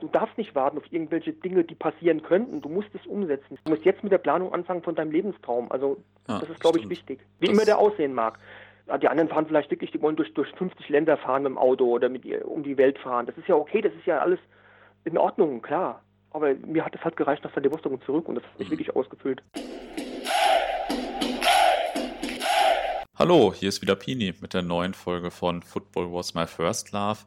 Du darfst nicht warten auf irgendwelche Dinge, die passieren könnten. Du musst es umsetzen. Du musst jetzt mit der Planung anfangen von deinem Lebenstraum. Also ja, das ist, glaube ich, wichtig. Wie das immer der aussehen mag. Die anderen fahren vielleicht wirklich, die wollen durch, durch 50 Länder fahren mit dem Auto oder mit um die Welt fahren. Das ist ja okay, das ist ja alles in Ordnung, klar. Aber mir hat es halt gereicht nach Vladivostok und zurück und das hat mich mhm. wirklich ausgefüllt. Hallo, hier ist wieder Pini mit der neuen Folge von Football Was My First Love.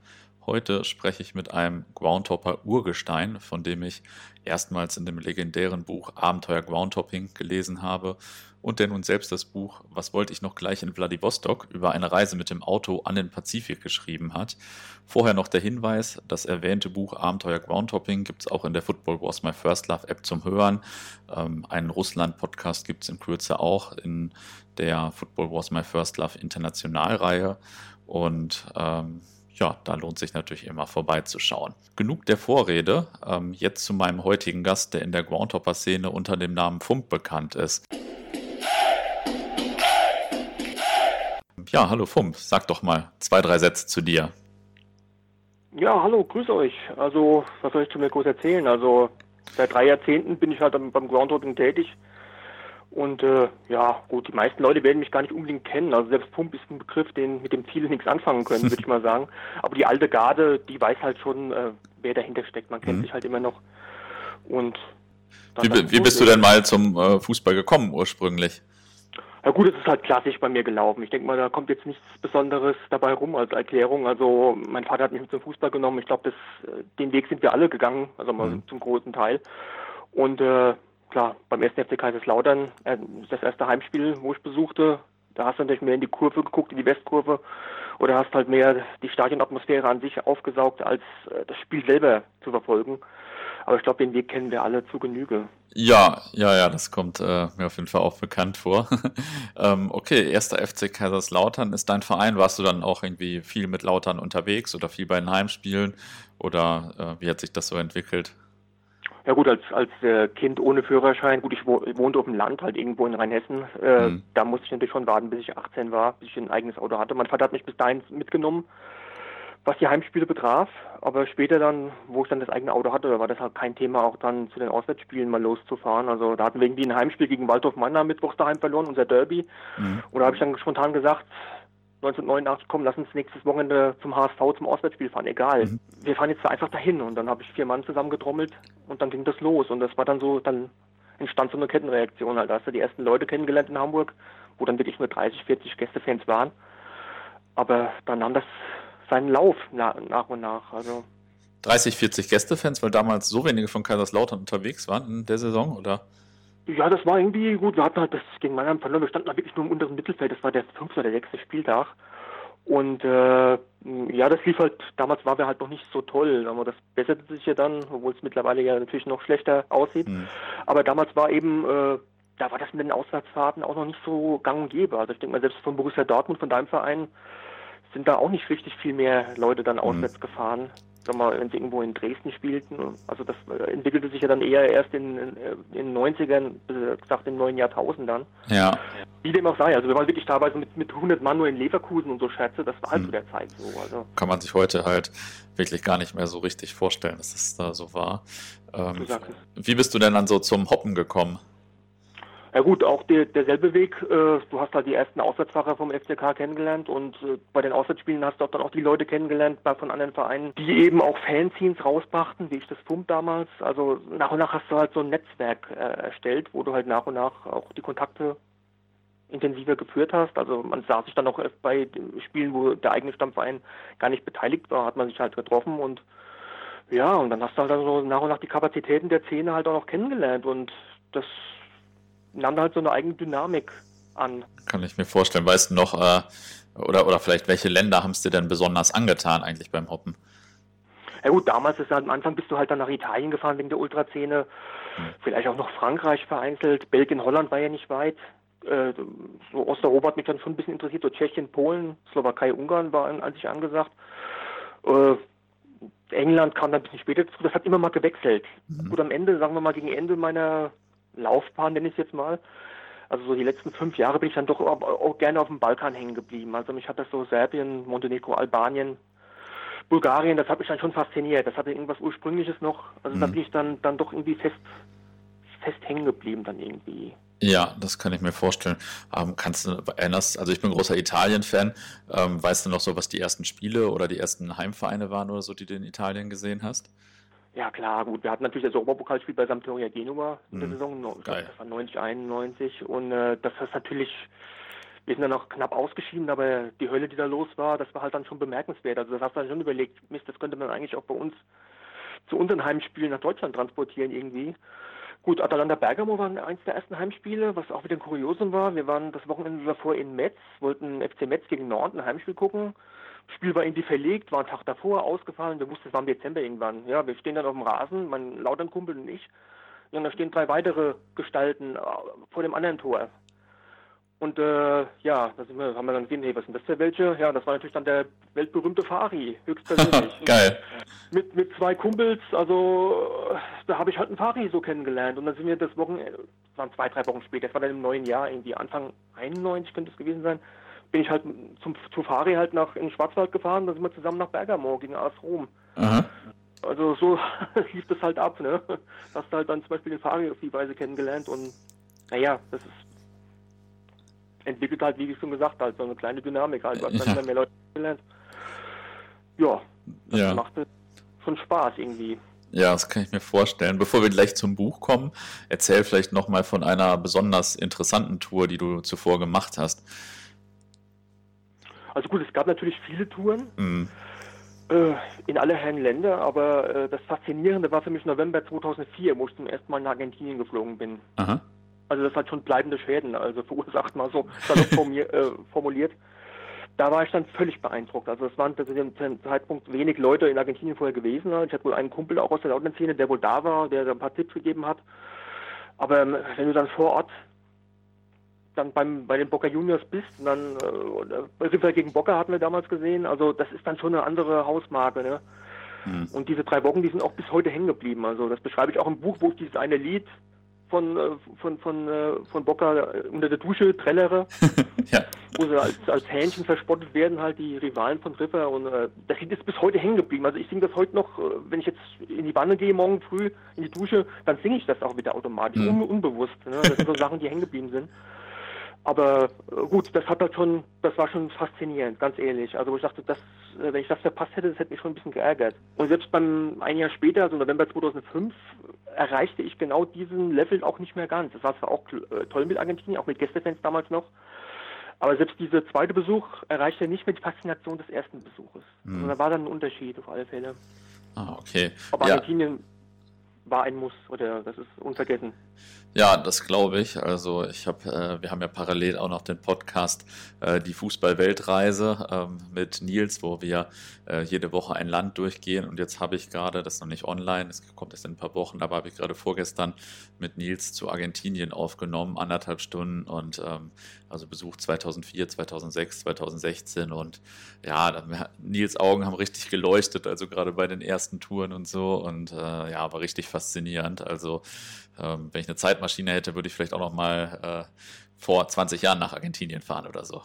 Heute spreche ich mit einem Groundhopper Urgestein, von dem ich erstmals in dem legendären Buch Abenteuer Groundhopping gelesen habe und der nun selbst das Buch Was wollte ich noch gleich in Vladivostok über eine Reise mit dem Auto an den Pazifik geschrieben hat. Vorher noch der Hinweis, das erwähnte Buch Abenteuer Groundhopping gibt es auch in der Football Was My First Love App zum Hören. Ähm, einen Russland-Podcast gibt es in Kürze auch in der Football Was My First Love Internationalreihe. Und ähm, ja, da lohnt sich natürlich immer vorbeizuschauen. Genug der Vorrede. Ähm, jetzt zu meinem heutigen Gast, der in der Groundhopper-Szene unter dem Namen Fump bekannt ist. Ja, hallo Fump, sag doch mal zwei, drei Sätze zu dir. Ja, hallo, grüß euch. Also, was soll ich zu mir groß erzählen? Also, seit drei Jahrzehnten bin ich halt beim Groundhopping tätig. Und äh, ja, gut, die meisten Leute werden mich gar nicht unbedingt kennen. Also selbst Pump ist ein Begriff, den mit dem viele nichts anfangen können, würde ich mal sagen. Aber die alte Garde, die weiß halt schon, äh, wer dahinter steckt. Man kennt mhm. sich halt immer noch. Und wie, wie bist du denn mal zum äh, Fußball gekommen ursprünglich? Ja gut, es ist halt klassisch bei mir gelaufen. Ich denke mal, da kommt jetzt nichts Besonderes dabei rum als Erklärung. Also mein Vater hat mich mit zum Fußball genommen. Ich glaube, äh, den Weg sind wir alle gegangen, also mal mhm. zum großen Teil. Und äh, klar, beim ersten FC Kaiserslautern, äh, das erste Heimspiel, wo ich besuchte, da hast du natürlich mehr in die Kurve geguckt, in die Westkurve, oder hast halt mehr die Stadionatmosphäre an sich aufgesaugt, als äh, das Spiel selber zu verfolgen. Aber ich glaube, den Weg kennen wir alle zu Genüge. Ja, ja, ja, das kommt äh, mir auf jeden Fall auch bekannt vor. ähm, okay, erster FC Kaiserslautern ist dein Verein. Warst du dann auch irgendwie viel mit Lautern unterwegs oder viel bei den Heimspielen? Oder äh, wie hat sich das so entwickelt? Ja gut, als, als äh, Kind ohne Führerschein, gut, ich, wo, ich wohnte auf dem Land, halt irgendwo in Rheinhessen, äh, mhm. da musste ich natürlich schon warten, bis ich 18 war, bis ich ein eigenes Auto hatte. Mein Vater hat mich bis dahin mitgenommen was die Heimspiele betraf. Aber später dann, wo ich dann das eigene Auto hatte, war das halt kein Thema, auch dann zu den Auswärtsspielen mal loszufahren. Also da hatten wir irgendwie ein Heimspiel gegen Waldorf Mannheim mittwochs daheim verloren, unser Derby. Mhm. Und da habe ich dann spontan gesagt, 1989, komm, lass uns nächstes Wochenende zum HSV zum Auswärtsspiel fahren, egal. Mhm. Wir fahren jetzt einfach dahin. Und dann habe ich vier Mann zusammengetrommelt und dann ging das los. Und das war dann so, dann entstand so eine Kettenreaktion halt. Da hast du die ersten Leute kennengelernt in Hamburg, wo dann wirklich nur 30, 40 Gästefans waren. Aber dann nahm das seinen Lauf na, nach und nach. Also 30, 40 Gästefans, weil damals so wenige von Kaiserslautern unterwegs waren in der Saison, oder? Ja, das war irgendwie gut. Wir hatten halt das gegen Mannheim verloren. Wir standen da wirklich nur im unteren Mittelfeld. Das war der fünfte oder sechste Spieltag. Und äh, ja, das lief halt, damals waren wir halt noch nicht so toll, aber das besserte sich ja dann, obwohl es mittlerweile ja natürlich noch schlechter aussieht. Mhm. Aber damals war eben, äh, da war das mit den Auswärtsfahrten auch noch nicht so gang und gäbe. Also ich denke mal, selbst von Borussia Dortmund, von deinem Verein, sind da auch nicht richtig viel mehr Leute dann auswärts mhm. gefahren. Sag mal, wenn sie irgendwo in Dresden spielten. Also das äh, entwickelte sich ja dann eher erst in, in, in den 90ern, gesagt im neuen Jahrtausend dann. Ja. Wie dem auch sei. Also wir waren wirklich teilweise mit, mit 100 Mann nur in Leverkusen und so Scherze. Das war halt mhm. zu der Zeit so. Also. Kann man sich heute halt wirklich gar nicht mehr so richtig vorstellen, dass es da so war. Ähm, wie bist du denn dann so zum Hoppen gekommen? Ja gut, auch der, derselbe Weg. Äh, du hast halt die ersten Auswärtsfahrer vom FCK kennengelernt und äh, bei den Auswärtsspielen hast du auch dann auch die Leute kennengelernt von anderen Vereinen, die eben auch Fanzines rausbrachten, wie ich das Pump damals. Also nach und nach hast du halt so ein Netzwerk äh, erstellt, wo du halt nach und nach auch die Kontakte intensiver geführt hast. Also man sah sich dann auch bei Spielen, wo der eigene Stammverein gar nicht beteiligt war, hat man sich halt getroffen und ja, und dann hast du halt so nach und nach die Kapazitäten der Szene halt auch noch kennengelernt und das nahm halt so eine eigene Dynamik an. Kann ich mir vorstellen. Weißt du noch, äh, oder, oder vielleicht welche Länder haben es dir denn besonders angetan eigentlich beim Hoppen? Ja gut, damals ist halt, am Anfang bist du halt dann nach Italien gefahren wegen der Ultraszene, hm. vielleicht auch noch Frankreich vereinzelt, Belgien, Holland war ja nicht weit. Äh, so Osteuropa hat mich dann schon ein bisschen interessiert, so Tschechien, Polen, Slowakei, Ungarn war an sich angesagt. Äh, England kam dann ein bisschen später dazu, das hat immer mal gewechselt. Mhm. Gut, am Ende, sagen wir mal gegen Ende meiner Laufbahn, nenne ich es jetzt mal. Also so die letzten fünf Jahre bin ich dann doch auch, gerne auf dem Balkan hängen geblieben. Also mich hat das so Serbien, Montenegro, Albanien, Bulgarien, das hat mich dann schon fasziniert. Das hatte irgendwas Ursprüngliches noch. Also mhm. da bin ich dann, dann doch irgendwie fest, fest hängen geblieben dann irgendwie. Ja, das kann ich mir vorstellen. Ähm, kannst du erinnerst, also ich bin großer Italien-Fan. Ähm, weißt du noch so, was die ersten Spiele oder die ersten Heimvereine waren oder so, die du in Italien gesehen hast? Ja klar, gut. Wir hatten natürlich das Europapokalspiel bei Sampdoria Genua in der mhm. Saison. Geil. Das war 90, 91 und äh, das ist natürlich wir sind dann noch knapp ausgeschieden, aber die Hölle, die da los war, das war halt dann schon bemerkenswert. Also das hast du dann schon überlegt, Mist, das könnte man eigentlich auch bei uns zu unseren Heimspielen nach Deutschland transportieren irgendwie. Gut, Atalanta Bergamo war eins der ersten Heimspiele, was auch wieder ein Kuriosum war. Wir waren das Wochenende davor in Metz, wollten FC Metz gegen Norden ein Heimspiel gucken. Das Spiel war irgendwie verlegt, war ein Tag davor ausgefallen. Wir wussten, es war im Dezember irgendwann. Ja, wir stehen dann auf dem Rasen, mein Lauternkumpel und ich. Ja, und da stehen drei weitere Gestalten äh, vor dem anderen Tor. Und äh, ja, da wir, haben wir dann gesehen, hey, was sind das für welche? Ja, das war natürlich dann der weltberühmte Fari, höchstpersönlich. Geil. Mit, mit zwei Kumpels, also da habe ich halt einen Fari so kennengelernt. Und dann sind wir das Wochenende, das waren zwei, drei Wochen später, das war dann im neuen Jahr, irgendwie Anfang 91 könnte es gewesen sein, bin ich halt zum, zu Fari halt nach in den Schwarzwald gefahren, dann sind wir zusammen nach Bergamo gegen AS Rom. Aha. Also so lief das halt ab, ne? Hast du halt dann zum Beispiel den Fari auf die Weise kennengelernt und naja, das ist entwickelt halt, wie ich schon gesagt habe, so eine kleine Dynamik halt. Du hast dann ja. mehr Leute gelernt. Ja, das ja. macht schon Spaß irgendwie. Ja, das kann ich mir vorstellen. Bevor wir gleich zum Buch kommen, erzähl vielleicht nochmal von einer besonders interessanten Tour, die du zuvor gemacht hast. Also gut, es gab natürlich viele Touren mhm. äh, in alle Herren Länder, aber äh, das Faszinierende war für mich November 2004, wo ich zum ersten Mal nach Argentinien geflogen bin. Aha. Also das hat schon bleibende Schäden, also verursacht mal so äh, formuliert. Da war ich dann völlig beeindruckt. Also es waren zu dem Zeitpunkt wenig Leute in Argentinien vorher gewesen. Ich hatte wohl einen Kumpel auch aus der Lautern-Szene, der wohl da war, der ein paar Tipps gegeben hat. Aber ähm, wenn du dann vor Ort dann beim, bei den Boca Juniors bist, und dann äh, River gegen Boca hatten wir damals gesehen, also das ist dann schon eine andere Hausmarke. Ne? Mhm. Und diese drei Wochen, die sind auch bis heute hängen geblieben. Also das beschreibe ich auch im Buch, wo ich dieses eine Lied von, äh, von, von, äh, von Boca äh, unter der Dusche trällere, ja. wo sie als, als Hähnchen verspottet werden, halt die Rivalen von River und äh, das ist bis heute hängen geblieben. Also ich singe das heute noch, wenn ich jetzt in die Wanne gehe morgen früh in die Dusche, dann singe ich das auch wieder automatisch, mhm. un unbewusst. Ne? Das sind so Sachen, die hängen geblieben sind. Aber gut, das hat halt schon, das war schon faszinierend, ganz ehrlich. Also ich dachte, das, wenn ich das verpasst hätte, das hätte mich schon ein bisschen geärgert. Und selbst beim ein Jahr später, also November 2005, erreichte ich genau diesen Level auch nicht mehr ganz. Das war zwar auch äh, toll mit Argentinien, auch mit Gästefans damals noch. Aber selbst dieser zweite Besuch erreichte nicht mehr die Faszination des ersten Besuches. Mhm. Also da war dann ein Unterschied auf alle Fälle. Ah, okay. Aber ja. Argentinien war ein Muss oder das ist unvergessen. Ja, das glaube ich. Also ich habe, äh, wir haben ja parallel auch noch den Podcast äh, die Fußball-Weltreise ähm, mit Nils, wo wir äh, jede Woche ein Land durchgehen. Und jetzt habe ich gerade, das ist noch nicht online, es kommt erst in ein paar Wochen, aber habe ich gerade vorgestern mit Nils zu Argentinien aufgenommen, anderthalb Stunden und ähm, also Besuch 2004, 2006, 2016 und ja, Nils Augen haben richtig geleuchtet, also gerade bei den ersten Touren und so und äh, ja, war richtig faszinierend. Also ähm, wenn ich eine Zeitmaschine hätte, würde ich vielleicht auch noch mal äh, vor 20 Jahren nach Argentinien fahren oder so.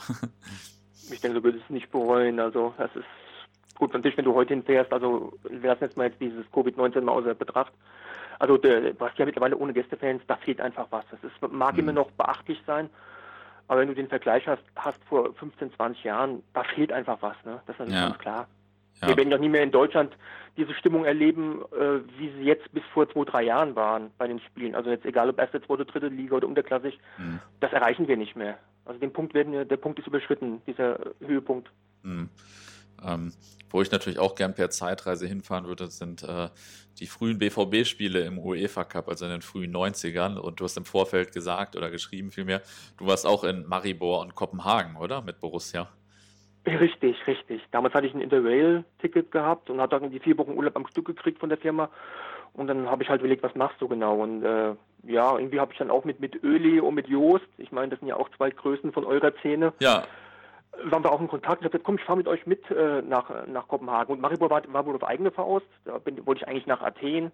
ich denke, du würdest es nicht bereuen. Also das ist gut, natürlich, wenn du heute hinfährst, also wir lassen jetzt mal jetzt dieses Covid-19 mal außer Betracht. Also der, du hast ja mittlerweile ohne Gästefans, da fehlt einfach was. Das ist, mag mhm. immer noch beachtlich sein, aber wenn du den Vergleich hast, hast vor 15, 20 Jahren, da fehlt einfach was. Ne? Das ist ja. ganz klar. Ja. Wir werden ja nie mehr in Deutschland diese Stimmung erleben, äh, wie sie jetzt bis vor zwei, drei Jahren waren bei den Spielen. Also jetzt egal ob erste, zweite, dritte Liga oder unterklassig, mhm. das erreichen wir nicht mehr. Also den Punkt werden wir, der Punkt ist überschritten, dieser Höhepunkt. Mhm. Ähm, wo ich natürlich auch gern per Zeitreise hinfahren würde, sind äh, die frühen BVB-Spiele im UEFA Cup, also in den frühen 90ern. Und du hast im Vorfeld gesagt oder geschrieben vielmehr, du warst auch in Maribor und Kopenhagen, oder? Mit Borussia. Richtig, richtig. Damals hatte ich ein Interrail-Ticket gehabt und hatte dann die vier Wochen Urlaub am Stück gekriegt von der Firma. Und dann habe ich halt überlegt, was machst du genau? Und äh, ja, irgendwie habe ich dann auch mit, mit Öli und mit Joost, ich meine, das sind ja auch zwei Größen von eurer Szene. Ja. Waren wir auch in Kontakt. Ich habe gesagt, komm, ich fahre mit euch mit äh, nach, nach Kopenhagen. Und Maribor war, war wohl auf eigene Faust. Da bin, wollte ich eigentlich nach Athen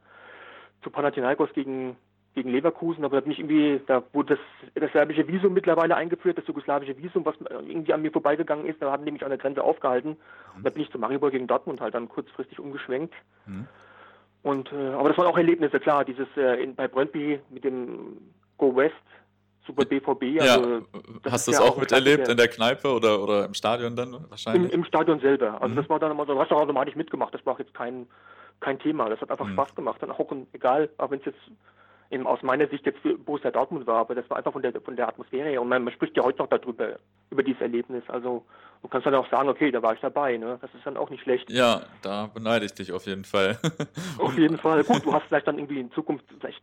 zu Panathinaikos gegen gegen Leverkusen, aber da bin ich irgendwie, da wurde das, das serbische Visum mittlerweile eingeführt, das jugoslawische Visum, was irgendwie an mir vorbeigegangen ist, da haben die mich an der Grenze aufgehalten. Mhm. Und da bin ich zu Maribor gegen Dortmund halt dann kurzfristig umgeschwenkt. Mhm. Und äh, aber das waren auch Erlebnisse, klar, dieses äh, in, bei Brøndby mit dem Go West, Super BVB. Also, ja. Hast du das auch miterlebt in der Kneipe oder, oder im Stadion dann wahrscheinlich? Im, im Stadion selber. Also mhm. das war dann immer so, hast du automatisch mitgemacht, das war auch jetzt kein, kein Thema. Das hat einfach mhm. Spaß gemacht. Dann auch egal, auch wenn es jetzt eben aus meiner Sicht jetzt für Borussia Dortmund war, aber das war einfach von der, von der Atmosphäre her. Und man, man spricht ja heute noch darüber, über dieses Erlebnis. Also du kannst dann auch sagen, okay, da war ich dabei, ne? Das ist dann auch nicht schlecht. Ja, da beneide ich dich auf jeden Fall. auf jeden Fall. Gut, du hast vielleicht dann irgendwie in Zukunft, vielleicht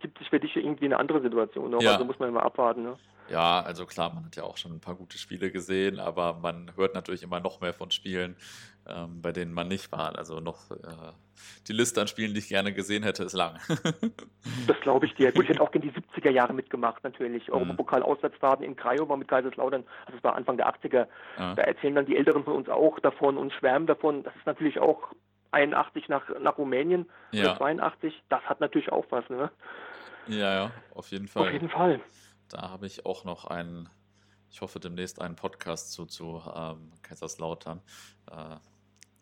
gibt sich für dich irgendwie eine andere Situation noch. Ja. Also muss man immer abwarten, ne? Ja, also klar, man hat ja auch schon ein paar gute Spiele gesehen, aber man hört natürlich immer noch mehr von Spielen, ähm, bei denen man nicht war. Also noch äh, die Liste an Spielen, die ich gerne gesehen hätte, ist lang. das glaube ich dir. Gut, ich hätte auch in die 70er Jahre mitgemacht, natürlich. Mhm. Europapokal-Auswärtsfahrten in Craiova mit Kaiserslautern, also es war Anfang der 80er. Ja. Da erzählen dann die Älteren von uns auch davon und schwärmen davon. Das ist natürlich auch 81 nach, nach Rumänien ja. oder 82. Das hat natürlich auch was, ne? Ja, ja, auf jeden Fall. Auf jeden Fall. Da habe ich auch noch einen, ich hoffe demnächst einen Podcast zu, zu ähm, Kaiserslautern. Äh,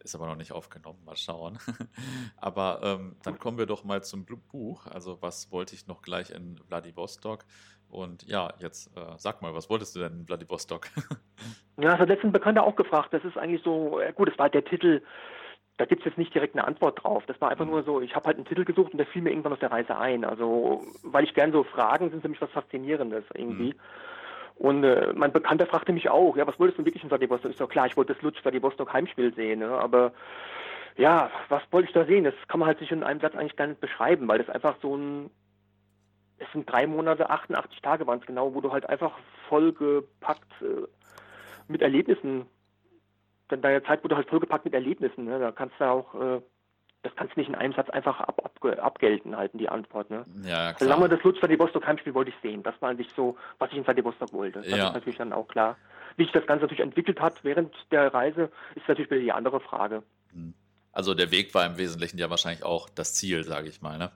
ist aber noch nicht aufgenommen, mal schauen. aber ähm, dann kommen wir doch mal zum Buch. Also was wollte ich noch gleich in Vladivostok? Und ja, jetzt äh, sag mal, was wolltest du denn in Vladivostok? ja, das hat letztens Bekannter auch gefragt. Das ist eigentlich so, gut, es war der Titel, da gibt es jetzt nicht direkt eine Antwort drauf. Das war einfach nur so, ich habe halt einen Titel gesucht und der fiel mir irgendwann aus der Reise ein. Also, weil ich gern so Fragen sind für mich was Faszinierendes irgendwie. Mhm. Und äh, mein Bekannter fragte mich auch, ja, was wolltest du wirklich in Vladivostok? Ist doch klar, ich wollte das Lutsch Vladivostok Heimspiel sehen, ne? aber ja, was wollte ich da sehen? Das kann man halt sich in einem Satz eigentlich gar nicht beschreiben, weil das einfach so ein, es sind drei Monate, 88 Tage waren es genau, wo du halt einfach vollgepackt äh, mit Erlebnissen dann deine Zeit wurde halt vollgepackt mit Erlebnissen. Ne? Da kannst du auch, äh, das kannst du nicht in einem Satz einfach ab, ab, abgelten halten, die Antwort. Ne? Ja, klar. Solange das Lutz Vladivostok Heimspiel wollte ich sehen. Das war eigentlich so, was ich in Vladivostok wollte. Das ja. ist natürlich dann auch klar. Wie sich das Ganze natürlich entwickelt hat während der Reise, ist natürlich wieder die andere Frage. Hm. Also der Weg war im Wesentlichen ja wahrscheinlich auch das Ziel, sage ich mal, ne?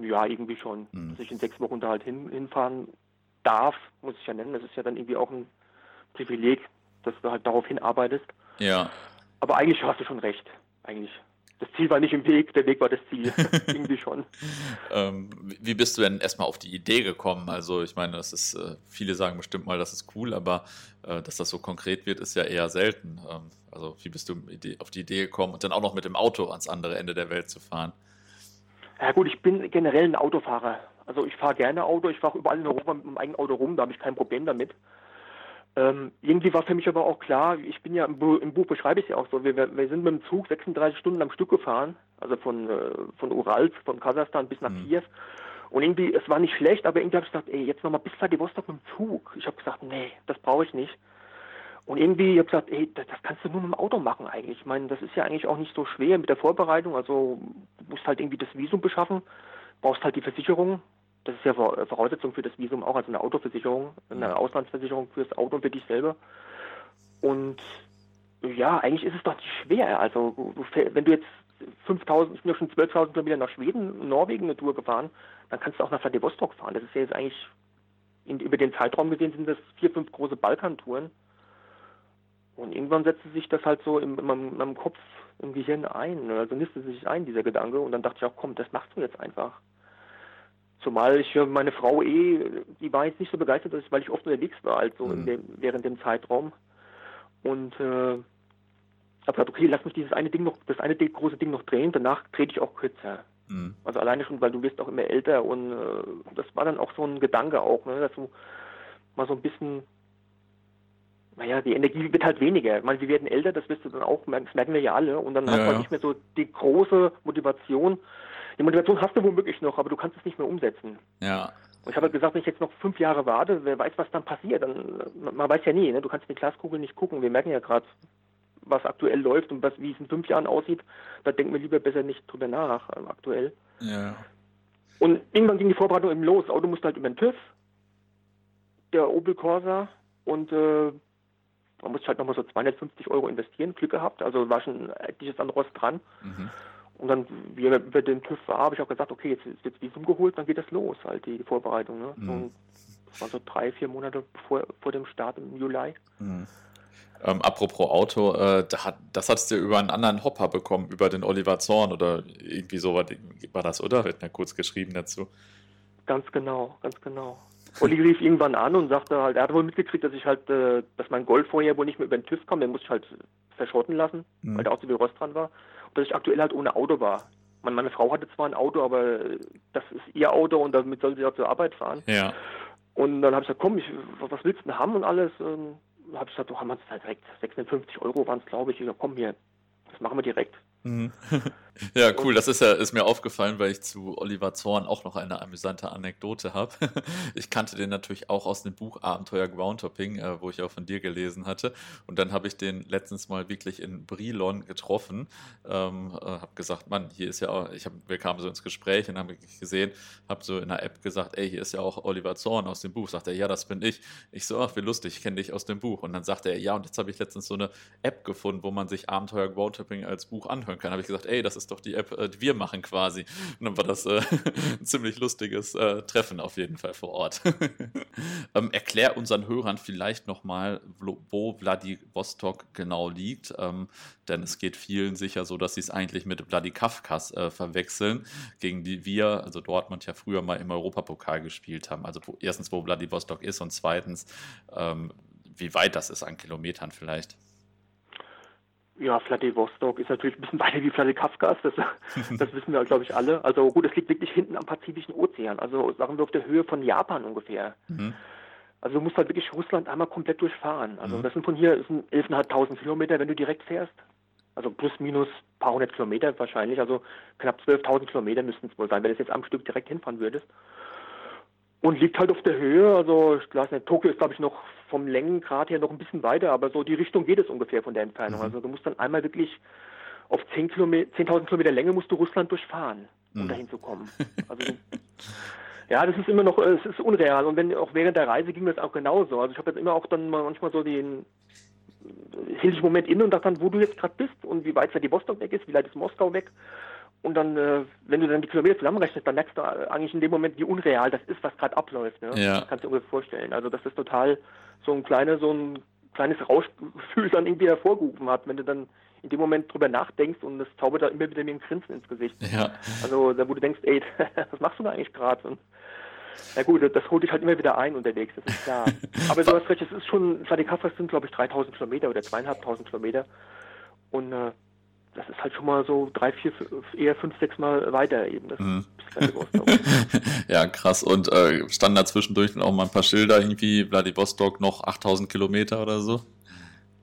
Ja, irgendwie schon. Hm. Dass ich in sechs Wochen da halt hin, hinfahren darf, muss ich ja nennen. Das ist ja dann irgendwie auch ein Privileg, dass du halt darauf hinarbeitest. Ja. Aber eigentlich hast du schon recht. Eigentlich. Das Ziel war nicht im Weg, der Weg war das Ziel. Irgendwie schon. ähm, wie bist du denn erstmal auf die Idee gekommen? Also, ich meine, das ist, äh, viele sagen bestimmt mal, das ist cool, aber äh, dass das so konkret wird, ist ja eher selten. Ähm, also, wie bist du auf die Idee gekommen und dann auch noch mit dem Auto ans andere Ende der Welt zu fahren? Ja, gut, ich bin generell ein Autofahrer. Also, ich fahre gerne Auto, ich fahre überall in Europa mit meinem eigenen Auto rum, da habe ich kein Problem damit. Ähm, irgendwie war für mich aber auch klar, ich bin ja im, Bu im Buch beschreibe ich es ja auch so, wir, wir, sind mit dem Zug 36 Stunden am Stück gefahren, also von, äh, von Urals, von Kasachstan bis nach mhm. Kiew. Und irgendwie, es war nicht schlecht, aber irgendwie habe ich gesagt, ey, jetzt nochmal bis Vladivostok mit dem Zug. Ich habe gesagt, nee, das brauche ich nicht. Und irgendwie, ich habe gesagt, ey, das, das, kannst du nur mit dem Auto machen eigentlich. Ich meine, das ist ja eigentlich auch nicht so schwer mit der Vorbereitung. Also du musst halt irgendwie das Visum beschaffen, brauchst halt die Versicherung, das ist ja Voraussetzung für das Visum auch, also eine Autoversicherung, eine. Auslandsversicherung fürs Auto und für dich selber. Und ja, eigentlich ist es doch nicht schwer. Also du, wenn du jetzt 5000, ich bin ja schon 12.000 Kilometer nach Schweden, Norwegen eine Tour gefahren, dann kannst du auch nach Vladivostok fahren. Das ist ja jetzt eigentlich, in, über den Zeitraum gesehen sind das vier, fünf große Balkantouren. Und irgendwann setzte sich das halt so in, in, meinem, in meinem Kopf, im Gehirn ein. Also nisste sich ein, dieser Gedanke. Und dann dachte ich auch, komm, das machst du jetzt einfach. Zumal ich meine Frau eh, die war jetzt nicht so begeistert, weil ich oft unterwegs war, also mhm. dem, während dem Zeitraum. Und äh, habe gesagt, okay, lass mich dieses eine Ding noch, das eine große Ding noch drehen, danach trete ich auch kürzer. Mhm. Also alleine schon, weil du wirst auch immer älter und äh, das war dann auch so ein Gedanke auch, ne, dass du mal so ein bisschen, naja, die Energie wird halt weniger. Ich meine, wir werden älter, das wirst du dann auch, das merken wir ja alle und dann ja, hat man nicht mehr so die große Motivation, die Motivation hast du womöglich noch, aber du kannst es nicht mehr umsetzen. Ja. Und ich habe halt gesagt, wenn ich jetzt noch fünf Jahre warte, wer weiß, was dann passiert. Dann, man weiß ja nie, ne? du kannst in die Glaskugel nicht gucken. Wir merken ja gerade, was aktuell läuft und was, wie es in fünf Jahren aussieht. Da denken wir lieber besser nicht drüber nach, äh, aktuell. Ja. Und irgendwann ging die Vorbereitung eben los. Das Auto musste halt über den TÜV, der Opel Corsa und äh, man musste halt nochmal so 250 Euro investieren, Glück gehabt. Also war schon etliches an Rost dran. Mhm. Und dann, wie er über den TÜV war, habe ich auch gesagt, okay, jetzt ist jetzt Visum geholt, dann geht das los, halt die Vorbereitung. Ne? Mhm. Und das war so drei, vier Monate vor, vor dem Start im Juli. Mhm. Ähm, apropos Auto, äh, da hat, das hattest du über einen anderen Hopper bekommen, über den Oliver Zorn oder irgendwie so war, war das, oder? Wird mir kurz geschrieben dazu. Ganz genau, ganz genau. Olli rief irgendwann an und sagte halt, er hat wohl mitgekriegt, dass ich halt, äh, dass mein Golf vorher wohl nicht mehr über den TÜV kam, den musste ich halt verschrotten lassen, mhm. weil da auch so viel Rost dran war. Und dass ich aktuell halt ohne Auto war. Meine, meine Frau hatte zwar ein Auto, aber das ist ihr Auto und damit soll sie auch zur Arbeit fahren. Ja. Und dann habe ich gesagt, komm, ich, was willst du denn haben und alles? Und habe ich gesagt, du haben wir halt direkt 56 Euro waren es, glaube ich. Ich gesagt, komm hier, das machen wir direkt. Mhm. Ja, cool. Das ist ja ist mir aufgefallen, weil ich zu Oliver Zorn auch noch eine amüsante Anekdote habe. Ich kannte den natürlich auch aus dem Buch Abenteuer Groundtopping, äh, wo ich auch von dir gelesen hatte. Und dann habe ich den letztens mal wirklich in Brilon getroffen. Ähm, äh, habe gesagt, Mann, hier ist ja auch, ich hab, wir kamen so ins Gespräch und haben gesehen, habe so in der App gesagt, ey, hier ist ja auch Oliver Zorn aus dem Buch. Sagt er, ja, das bin ich. Ich so, ach, wie lustig, ich kenne dich aus dem Buch. Und dann sagte er, ja, und jetzt habe ich letztens so eine App gefunden, wo man sich Abenteuer Groundtopping als Buch anhören kann. Habe ich gesagt, ey, das ist doch die App, äh, die wir machen quasi. Und dann war das äh, ein ziemlich lustiges äh, Treffen auf jeden Fall vor Ort. ähm, erklär unseren Hörern vielleicht nochmal, wo Vladivostok genau liegt, ähm, denn es geht vielen sicher so, dass sie es eigentlich mit Vladikavkaz äh, verwechseln, gegen die wir, also Dortmund ja früher mal im Europapokal gespielt haben. Also erstens, wo Vladivostok ist und zweitens, ähm, wie weit das ist an Kilometern vielleicht. Ja, Vladivostok ist natürlich ein bisschen weiter wie Vladikavkaz, das, das wissen wir, glaube ich, alle. Also gut, es liegt wirklich hinten am Pazifischen Ozean, also sagen wir auf der Höhe von Japan ungefähr. Mhm. Also du musst halt wirklich Russland einmal komplett durchfahren. Also mhm. das sind von hier sind 11.500 Kilometer, wenn du direkt fährst. Also plus minus ein paar hundert Kilometer wahrscheinlich, also knapp 12.000 Kilometer müssten es wohl sein, wenn du jetzt am Stück direkt hinfahren würdest. Und liegt halt auf der Höhe, also ich weiß nicht, Tokio ist glaube ich noch vom Längengrad her noch ein bisschen weiter, aber so die Richtung geht es ungefähr von der Entfernung. Mhm. Also du musst dann einmal wirklich auf 10.000 Kilometer, 10 Kilometer Länge musst du Russland durchfahren, um mhm. dahin zu kommen. Also ja, das ist immer noch, es ist unreal. Und wenn auch während der Reise ging das auch genauso. Also ich habe jetzt immer auch dann manchmal so den hielt ich einen Moment inne und dachte dann, wo du jetzt gerade bist und wie weit Vladivostok weg ist, wie weit ist Moskau weg. Und dann, äh, wenn du dann die Kilometer zusammenrechnest, dann merkst du eigentlich in dem Moment, wie unreal das ist, was gerade abläuft. Ne? Ja. Das kannst du dir ungefähr vorstellen. Also, dass das total so ein kleines, so ein kleines Rauschgefühl dann irgendwie hervorgerufen hat, wenn du dann in dem Moment drüber nachdenkst und das zaubert da immer wieder mir ein Grinsen ins Gesicht. Ja. Also, da wo du denkst, ey, was machst du da eigentlich gerade? Na gut, das holt dich halt immer wieder ein unterwegs, das ist klar. Aber du hast recht, es ist schon, Vladikavkaz sind glaube ich 3000 Kilometer oder zweieinhalbtausend Kilometer. Und äh, das ist halt schon mal so drei, vier, eher fünf, sechs Mal weiter eben. Das mhm. ja, krass. Und äh, standen da zwischendurch dann auch mal ein paar Schilder, irgendwie Vladivostok noch 8000 Kilometer oder so?